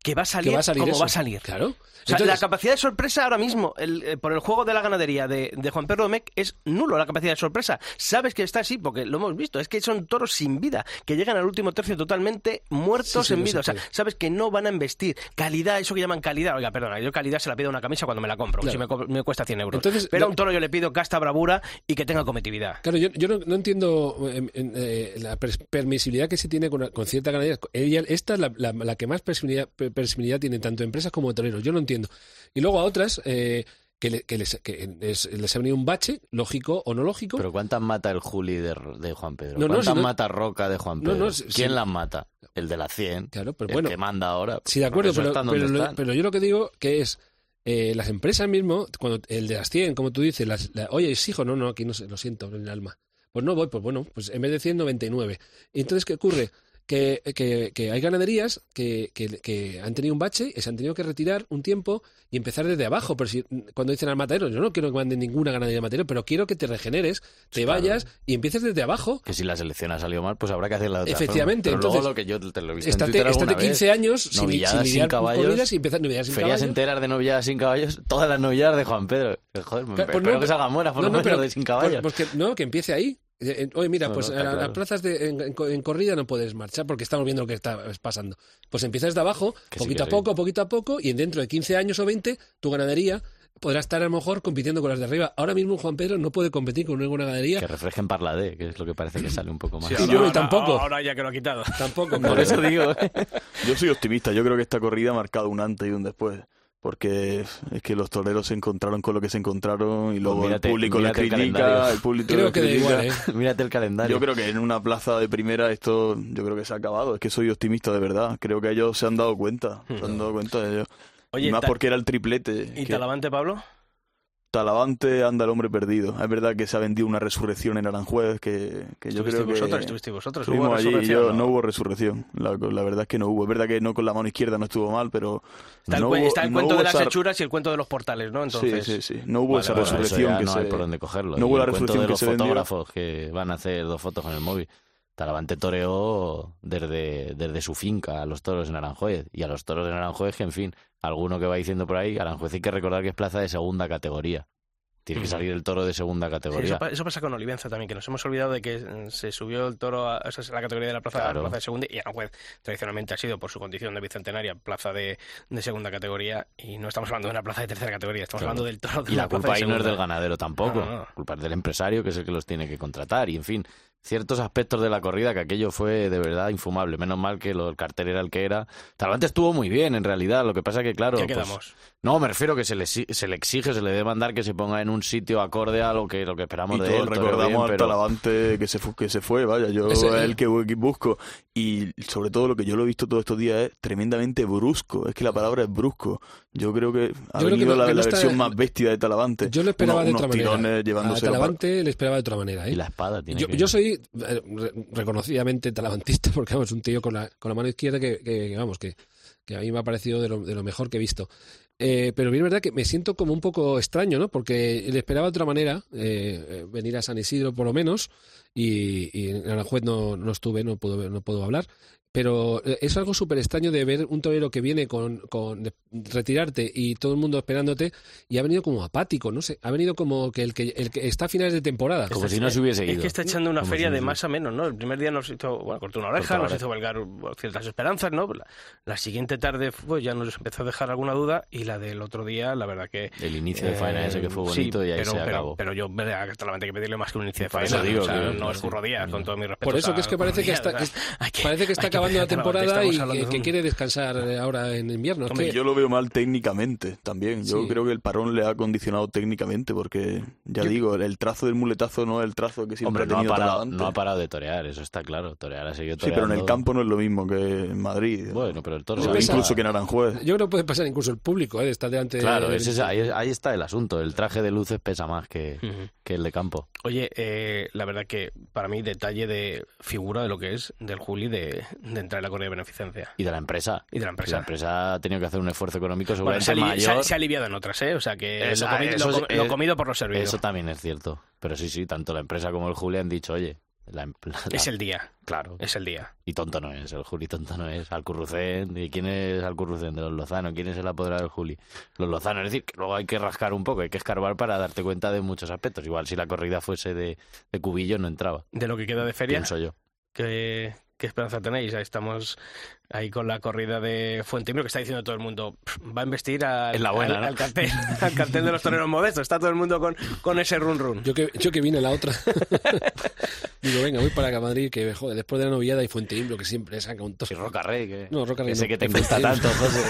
que va a salir, va a salir como eso. va a salir. Claro. O sea, Entonces- la capacidad de sorpresa ahora mismo, el, eh, por el juego de la ganadería de, de Juan Pedro Domecq, es nulo la capacidad de sorpresa. Sabes que está así, porque lo hemos visto. Es que son toros sin vida, que llegan al último tercio totalmente muertos Sí, sí, en vida. O sea, sabes que no van a investir. Calidad, eso que llaman calidad. Oiga, perdona, yo calidad se la pido a una camisa cuando me la compro, Claro. si me, cuesta 100 euros. Entonces, Pero a un toro yo le pido casta bravura y que tenga cometividad. Claro, yo, yo no, no entiendo eh, en- eh, la permisibilidad que se tiene con, con cierta ganadería. Ella, esta es la, la- la que más permisibilidad, per- permisibilidad tiene tanto empresas como toreros. Yo no entiendo. Y luego a otras eh, que, le- que les, que es- les ha venido un bache, lógico o no lógico. Pero ¿cuántas mata el Juli de, de Juan Pedro? No, no, ¿Cuántas si no- mata Roca de Juan Pedro? si- ¿Quién si- las mata? El de las 100. Claro, pero el bueno. que manda ahora. Sí, de acuerdo, pero, pero, lo- están. pero yo lo que digo que es eh, las empresas mismo, cuando el de las 100, como tú dices, las, la- oye, es hijo, no, no, aquí no sé, lo siento en el alma. Pues no voy, pues bueno, pues en vez de 100, 99. Y entonces, ¿qué ocurre? Que, que, que hay ganaderías que, que, han tenido un bache y se han tenido que retirar un tiempo y empezar desde abajo. Pero si, cuando dicen al matadero, yo no quiero que manden ninguna ganadería de matadero, pero quiero que te regeneres, te claro. vayas y empieces desde abajo. Que si la selección ha salido mal, pues habrá que hacerla de otra Efectivamente, forma. Pero luego entonces, lo que yo te lo he visto en Estate, Twitter estate alguna 15 vez, años sin, sin caballos, y empezar novilladas sin Ferias caballos. enteras de novilladas sin caballos, todas las novilladas de Juan Pedro. Joder, Claro, pues espero no, que salgan buenas, por no, lo no, pero- de sin caballos. Pues, pues que, no, que empiece ahí. Eh, eh, Oye, mira, No, pues no, a, plazas de, en, en- en corrida no puedes marchar porque estamos viendo lo que está pasando. Pues empiezas de abajo, Que poquito a sí. poco, poquito a poco, y dentro de 15 años o 20, tu ganadería podrá estar a lo mejor compitiendo con las de arriba. Ahora mismo Juan Pedro no puede competir con ninguna ganadería. Que reflejen Parladé, que es lo que parece que sale un poco más. Sí, yo ahora, tampoco. Ahora ya que lo ha quitado. Tampoco. Por eso digo, ¿eh? Yo soy optimista, yo creo que esta corrida ha marcado un antes y un después. Porque es que los toreros se encontraron con lo que se encontraron y luego Pues mírate- el público el critica, el público Creo que critica. igual, ¿eh? <laughs> Mírate el calendario. Yo creo que en una plaza de primera esto yo creo que se ha acabado. Es que soy optimista de verdad. Creo que ellos se han dado cuenta. Se han dado cuenta de ello. Oye, y más porque era el triplete. ¿Y que- Talavante, Pablo? Talavante anda el hombre perdido. Es verdad que se ha vendido una resurrección en Aranjuez que, que yo creo que... vosotros, estuvisteis vosotros. Estuvimos ¿Hubo allí yo- no? no hubo resurrección. La, la verdad es que no hubo. Es verdad que no con la mano izquierda no estuvo mal, pero Está, el, no cue- hubo- está el no cuento de las esa- hechuras y el cuento de los portales, ¿no? Entonces, Sí, sí, sí. No hubo Vale, esa Bueno, resurrección ya que no se... hay por dónde cogerlo. no hubo la el resurrección de que los se vendió. fotógrafos que van a hacer dos fotos con el móvil. Talavante toreó desde, desde su finca a los toros en Aranjuez. Y a los toros en Aranjuez, que en fin, alguno que va diciendo por ahí, Aranjuez hay que recordar que es plaza de segunda categoría. Tiene que salir el toro de segunda Sí, categoría. eso, pa- eso pasa con Olivenza también, que nos hemos olvidado de que eh, se subió el toro a, esa es la categoría de la plaza, Claro. la plaza de segunda y Aranjuez tradicionalmente ha sido por su condición de bicentenaria plaza de, de segunda categoría y no estamos hablando de una plaza de tercera categoría, estamos Claro. hablando del toro de Y la culpa ahí no es del ganadero tampoco. No, no, no. La culpa es del empresario, que es el que los tiene que contratar. Y en fin, ciertos aspectos de la corrida que aquello fue de verdad infumable. Menos mal que lo, el cartel era el que era. Talavante estuvo muy bien, en realidad. Lo que pasa que, claro. ¿Qué pues, quedamos? no, me refiero que se le, si- se le exige, se le debe mandar que se ponga en un sitio acorde a lo que, lo que esperamos Y de todos él. recordamos bien, al pero- Talavante que se, fu- que se fue, vaya, yo es el que bu- busco. Y sobre todo lo que yo lo he visto todos estos días es tremendamente brusco. Es que la palabra es brusco. Yo creo que ha Yo creo que venido no- la, que no la está- versión más bestia de Talavante. Yo lo esperaba Unos- de otra manera. A Talavante le esperaba de otra manera. ¿eh? Y la espada tiene Yo, que... yo soy re- reconocidamente talavantista <laughs> porque vamos, un tío con la, con la mano izquierda que, que- vamos, que, a mí me ha parecido de lo, de lo mejor que he visto. Eh, pero bien verdad que me siento como un poco extraño, ¿no? Porque le esperaba de otra manera, eh, eh, venir a San Isidro por lo menos, y, en Aranjuez no, no estuve, no puedo, no puedo hablar. Pero eh, es algo súper extraño de ver un torero que viene con, con de- retirarte y todo el mundo esperándote y ha venido como apático, no sé, ha venido como que el que, el que está a finales de temporada. Como si no se hubiese Es ido. que está echando una Como feria si no de más a menos, ¿no? El primer día nos hizo, bueno, cortó una oreja, Cortó nos hizo velgar bueno, ciertas esperanzas, ¿no? La, la siguiente tarde pues, ya nos empezó a dejar alguna duda y la del otro día, la verdad que... El inicio de faena eh, ese que fue sí, bonito y ahí pero, se pero, acabó. Pero yo verdad, que solamente hay que pedirle más que un inicio de faena. eso digo o sea, que- no es sí. Curro Díaz, con todo mi respeto. Por eso que es que parece <laughs> que está, que- parece que está acabando la temporada y que, que quiere descansar eh, ahora en invierno. Hombre, yo lo veo mal técnicamente también. Yo Sí. creo que el parón le ha condicionado técnicamente porque, ya Yo- digo, el trazo del muletazo no es el trazo que siempre Hombre, ha no ha, tenido parado, no ha parado de torear, eso está claro. Torear ha seguido Sí, toreando. pero en el campo no es lo mismo que en Madrid. Bueno, pero el toro O se incluso pesa- que en Aranjuez. Yo creo que puede pasar incluso el público, ¿eh? de estar delante Claro, de... ahí, ahí está el asunto. El traje de luces pesa más que, Ujú. que el de campo. Oye, eh, la verdad que para mí detalle de figura de lo que es del Juli de, de entrar en la corrida de beneficencia. Y de la empresa. Y de la La empresa. empresa ha tenido que hacer un esfuerzo económico Bueno, seguramente se, alivi- se mayor. se ha aliviado en otras, ¿eh? O sea que Esa- lo, es- comido por lo servido. Eso también es cierto. Pero sí, sí, tanto la empresa como el Juli han dicho, oye, la, em- la- Es el día, Claro. es el día. Y tonto no es, el Juli tonto no es. Alcurrucén, ¿y quién es Alcurrucén? De los Lozano, ¿quién es el apoderado del Juli? Los Lozano, es decir, que luego hay que rascar un poco, hay que escarbar para darte cuenta de muchos aspectos. Igual si la corrida fuese de, de cubillo no entraba, De lo que queda de feria, pienso yo. ¿qué, qué esperanza tenéis? Estamos ahí con la corrida de Fuentimio que está diciendo todo el mundo, "Pff, va a investir al, Es la buena, al- ¿no? al cartel, <laughs> al cartel de los toreros modestos. Está todo el mundo con, con ese run run. Yo que, yo que vine la otra. <laughs> Digo, venga, voy para acá a Madrid, que joder, después de la novillada y Fuente Imbro, que siempre saca un tos. Y Roca Rey, que, No, Roca Rey ese no, que te <laughs> que gusta tanto. José.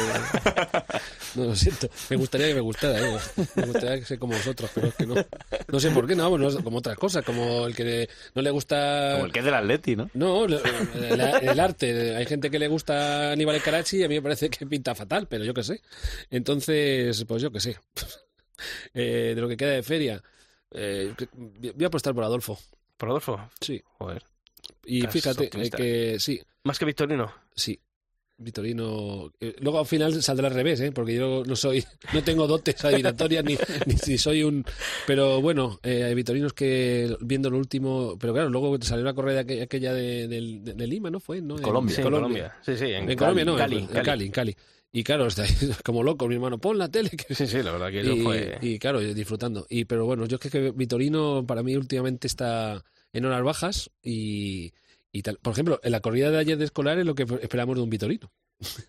No, lo siento. Me gustaría que me gustara, ¿eh? Me gustaría que sea como vosotros, pero es que no. No sé por qué, no, vamos, no, como otras cosas, como el que no le gusta... Como el que es del Atleti, ¿no? No, lo- el, el arte. Hay gente que le gusta Aníbal Karachi y a mí me parece que pinta fatal, pero yo qué sé. Entonces, pues yo qué sé. <laughs> Eh, de lo que queda de feria, eh, voy a apostar por Adolfo. ¿Por Adolfo? Sí. Joder. Y fíjate eh, que sí, ¿Más que Victorino? sí. Vitorino. eh, luego al final saldrá al revés, ¿eh? porque yo no soy, no tengo dotes adivinatorias ni, <laughs> ni si soy un. Pero bueno, eh, hay Vitorinos que viendo lo último. Pero claro, luego salió la correa aquella, aquella de, del- de- de Lima, ¿no fue? ¿No? En Colombia. Sí, en Colombia. Sí, sí, en, En Colombia, no, Cali, en, en Cali. Cali, en Cali. Y claro, está ahí <laughs> como loco, mi hermano, pon la tele. Que... Sí, sí, la verdad que eso y, fue... y claro, disfrutando. Y pero bueno, yo es que Vitorino para mí últimamente está en horas bajas y, y tal. Por ejemplo, en la corrida de ayer de escolar es lo que esperamos de un Vitorino.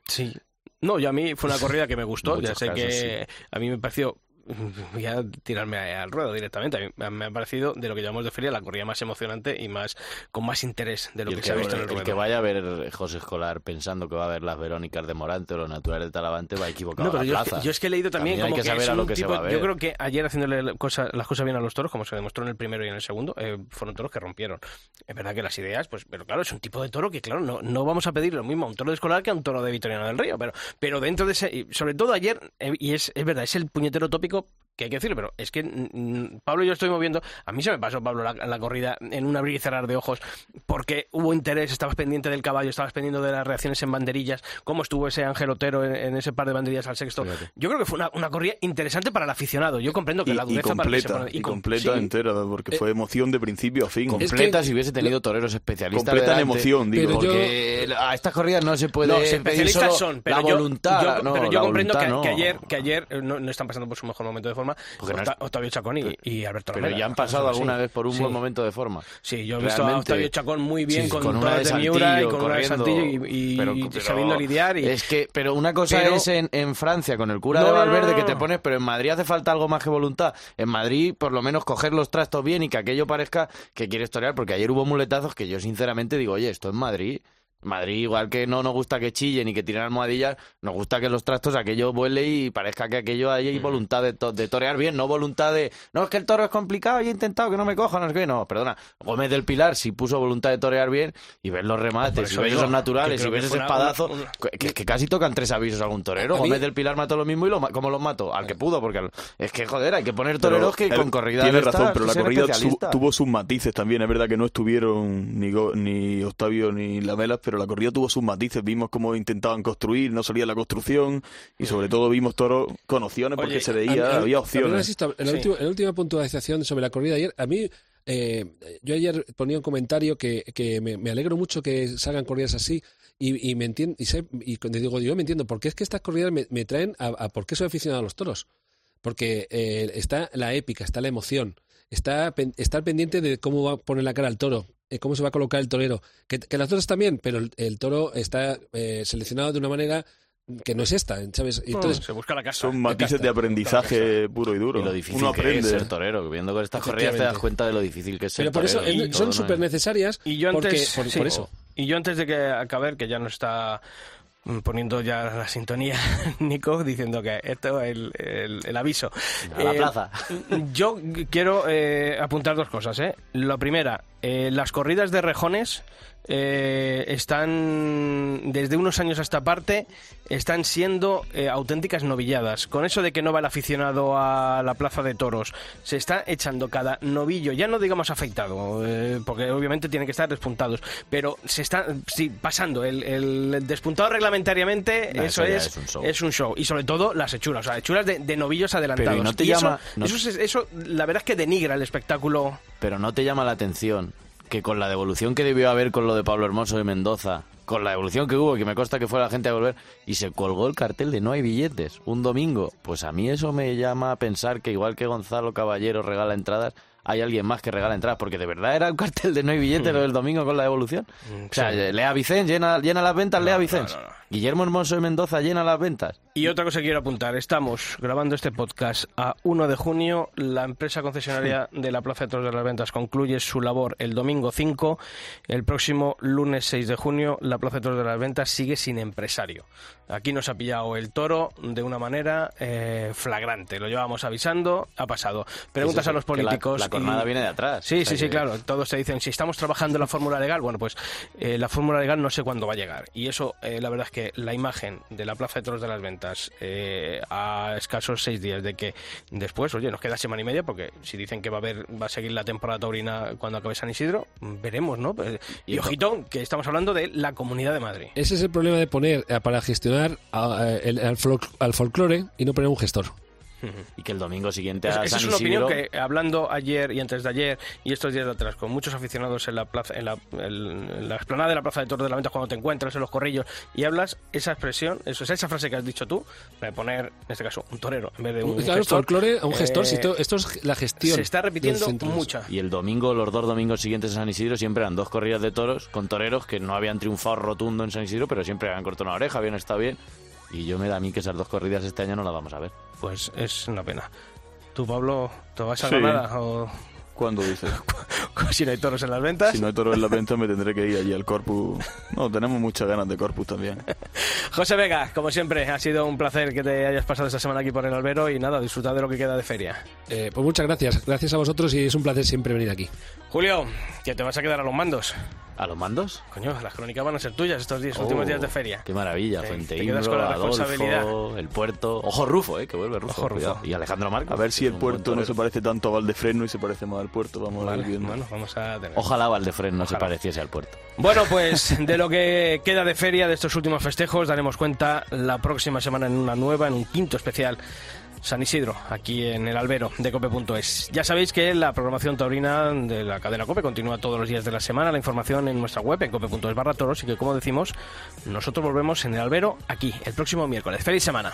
Sí. No, yo a mí fue una corrida que me gustó. ya sé casos, que a mí me pareció <laughs> voy a tirarme al ruedo directamente. A mí me ha parecido, de lo que llamamos de feria, la corrida más emocionante y más con más interés de lo que, el se ha visto en el el ruedo. que vaya a ver José Escolar pensando que va a ver las Verónicas de Morante o los naturales de Talavante va equivocado No, pero a yo, la es que- plaza. yo es que he leído también, hay como que que, saber es a lo que se va a ver. Yo creo que ayer haciéndole las cosas bien a los toros, como se demostró en el primero y en el segundo, eh, fueron toros que rompieron. Es verdad que las ideas, pues, pero claro, es un tipo de toro que, claro, no, no vamos a pedir lo mismo a un toro de escolar que a un toro de Vitoriano del Río, pero, pero dentro de ese, y sobre todo ayer, eh, y es, es verdad, es el puñetero tópico up que hay que decirlo, pero es que Pablo y yo estoy moviendo, a mí se me pasó Pablo la, la corrida en un abrir y cerrar de ojos, porque hubo interés, estabas pendiente del caballo, estabas pendiente de las reacciones en banderillas, cómo estuvo ese Ángel Otero en, en ese par de banderillas al sexto. Yo creo que fue una, una corrida interesante para el aficionado. Yo comprendo que Y, la y dureza para que se completa, pone- y com- completa sí. entera, porque fue emoción de principio a fin. completa si hubiese tenido toreros especialistas Completa en emoción, digo. Pero yo- porque a estas corridas no se puede No, pedir especialistas solo son, pero la yo, voluntad yo- no, pero yo comprendo que, voluntad que no. ayer, que ayer eh, no, no están pasando por su mejor momento de forma Porque no es- Octa- Octavio Chacón y, y Alberto pero ya han pasado alguna vez por un Sí. buen momento de forma Sí, yo he visto a Octavio Chacón muy bien sí, con, con una de de Miura y con una de Saltillo y, y- pero- y pero sabiendo lidiar. Y, es que pero una cosa Pero- es en, en Francia con el cura No, de Valverde no, que te pones pero en Madrid hace falta algo más que voluntad en Madrid por lo menos coger los trastos bien y que aquello parezca que quieres torear porque ayer hubo muletazos que yo sinceramente digo oye esto es Madrid Madrid, igual que no nos gusta que chillen y que tiren almohadillas, nos gusta que los trastos aquello vuele y parezca que aquello hay voluntad de, to- de torear bien, no voluntad de, no, es que el toro es complicado y he intentado que no me coja, no sé qué, no, perdona. Gómez del Pilar sí puso voluntad de torear bien y ves los remates, y eso ves esos naturales, que y ves que ese una- espadazo, una- que, que casi tocan tres avisos a algún torero. Gómez del Pilar mató lo mismo y lo, ¿cómo los mató? Al que pudo, porque al- es que, joder, hay que poner toreros que con corrida estas razón, pero la corrida tuvo sus matices también. Es verdad que no estuvieron ni, Go- ni Octavio ni Lamelas, pero la corrida tuvo sus matices. Vimos cómo intentaban construir, no salía la construcción y sobre todo vimos toros con opciones porque Oye, se veía, a había opciones. en, la Sí. última, en la última puntualización sobre la corrida de ayer, a mí, eh, yo ayer ponía un comentario que, que me, me alegro mucho que salgan corridas así y, y me entiendo, y, sé- y cuando digo yo me entiendo, porque es que estas corridas me, me traen a, a por qué soy aficionado a los toros. Porque eh, está la épica, está la emoción, está pen- estar pendiente de cómo va a poner la cara al toro, cómo se va a colocar el torero. Que, que las toros también, pero el, el toro está eh, seleccionado de una manera que no es esta, ¿sabes? Y entonces, se busca la casa. Son matices de aprendizaje puro y duro. Y lo difícil Uno que aprende. es ser torero. Viendo con estas corridas te das cuenta de lo difícil que es ser pero por eso torero. eh, Y son ¿no? súper necesarias Y yo porque, antes, por, sí, por eso. Y yo antes de que acabe, que ya nos está mm, poniendo ya la sintonía, <laughs> Nico, diciendo que esto es el, el- el aviso. A la Eh, plaza. Yo quiero eh, apuntar dos cosas. ¿eh? La primera, eh, las corridas de rejones eh, están, desde unos años a esta parte, están siendo eh, auténticas novilladas. Con eso de que no va el aficionado a la plaza de toros, se está echando cada novillo, ya no digamos afeitado, eh, porque obviamente tienen que estar despuntados, pero se está sí, pasando. El, el despuntado reglamentariamente, No, eso, es, es un show. es un show. Y sobre todo las hechuras, o sea, hechuras de, de novillos adelantados. Pero ¿y no te Y eso- llama- no- eso, es- eso, la verdad es que denigra el espectáculo. Pero no te llama la atención que con la devolución que debió haber con lo de Pablo Hermoso de Mendoza, con la devolución que hubo, que me consta que fue la gente a volver, y se colgó el cartel de no hay billetes un domingo, pues a mí eso me llama a pensar que igual que Gonzalo Caballero regala entradas, hay alguien más que regala entradas, porque de verdad era un cartel de no hay billetes lo del domingo con la devolución. O sea, Mm. Lea Vicens, llena, llena las ventas, Lea Vicens. no, no. Guillermo Hermoso de Mendoza llena las ventas. Y otra cosa que quiero apuntar, estamos grabando este podcast a 1 de junio, la empresa concesionaria de la Plaza de Toros de las Ventas concluye su labor el domingo 5, el próximo lunes 6 de junio la Plaza de Toros de las Ventas sigue sin empresario. Aquí nos ha pillado el toro de una manera eh, flagrante, lo llevábamos avisando, ha pasado. Preguntas a los que la- políticos. la cornada viene de atrás. Sí, O sea sí, sí, que- claro. Todos te dicen, si estamos trabajando en la fórmula legal, bueno, pues eh, la fórmula legal no sé cuándo va a llegar. Y eso, eh, la verdad es que la imagen de la Plaza de Toros de las Ventas eh, a escasos seis días de que después, oye, nos queda semana y media, porque si dicen que va a haber, va a seguir la temporada taurina cuando acabe San Isidro, veremos, ¿no? Pues, y Y ojito, que estamos hablando de la Comunidad de Madrid. Ese es el problema de poner eh, para gestionar a- a- el- al, fol- al folclore y no poner un gestor. Y que el domingo siguiente Esa a esa San es una Isidro... opinión que, hablando ayer y antes de ayer y estos días de atrás, con muchos aficionados en la plaza, en la, el- en la explanada de la Plaza de Toros de la Venta, cuando te encuentras en los corrillos y hablas, esa expresión, eso es esa frase que has dicho tú, de poner, en este caso, un torero en vez de un claro, gestor, folclore a un gestor. eh, si esto, esto es la gestión. se está repitiendo mucha. Y el domingo, los dos domingos siguientes en San Isidro, siempre eran dos corridas de toros con toreros que no habían triunfado rotundo en San Isidro, pero siempre habían cortado una oreja, habían estado bien. Y yo me da a mí que esas dos corridas este año no las vamos a ver. Pues es una pena. ¿Tú, Pablo, te vas a Sí. Granada o ¿Cuándo dices? <laughs> si no hay toros en las ventas? Si no hay toro en la venta me tendré que ir allí al Corpus. No, tenemos muchas ganas de Corpus también. <laughs> José Vega, como siempre, ha sido un placer que te hayas pasado esta semana aquí por el albero y nada, disfrutar de lo que queda de feria. Eh, pues muchas gracias. Gracias a vosotros y es un placer siempre venir aquí. Julio, que te vas a quedar a los mandos. ¿A los mandos? Coño, las crónicas van a ser tuyas estos días, Oh, últimos días de feria. Qué maravilla, Sí, Fuente te quedas con la responsabilidad. Adolfo, el puerto. Ojo Rufo, eh, que vuelve Rufo. Ojo Rufo. Y Alejandro Marcos. A ver si el puerto no se parece tanto a Valdefresno y se parece más al puerto. Vamos a Vale, ver viendo. bueno, vamos a tener. Ojalá Valdefren no se pareciese al puerto. Bueno, <laughs> pues de lo que queda de feria, de estos últimos festejos, daremos cuenta la próxima semana en una nueva, en un quinto especial San Isidro, aquí en el albero de cope.es. Ya sabéis que la programación taurina de la cadena Cope continúa todos los días de la semana, la información en nuestra web en cope.es barra toros y que como decimos, nosotros volvemos en el albero aquí el próximo miércoles. ¡Feliz semana!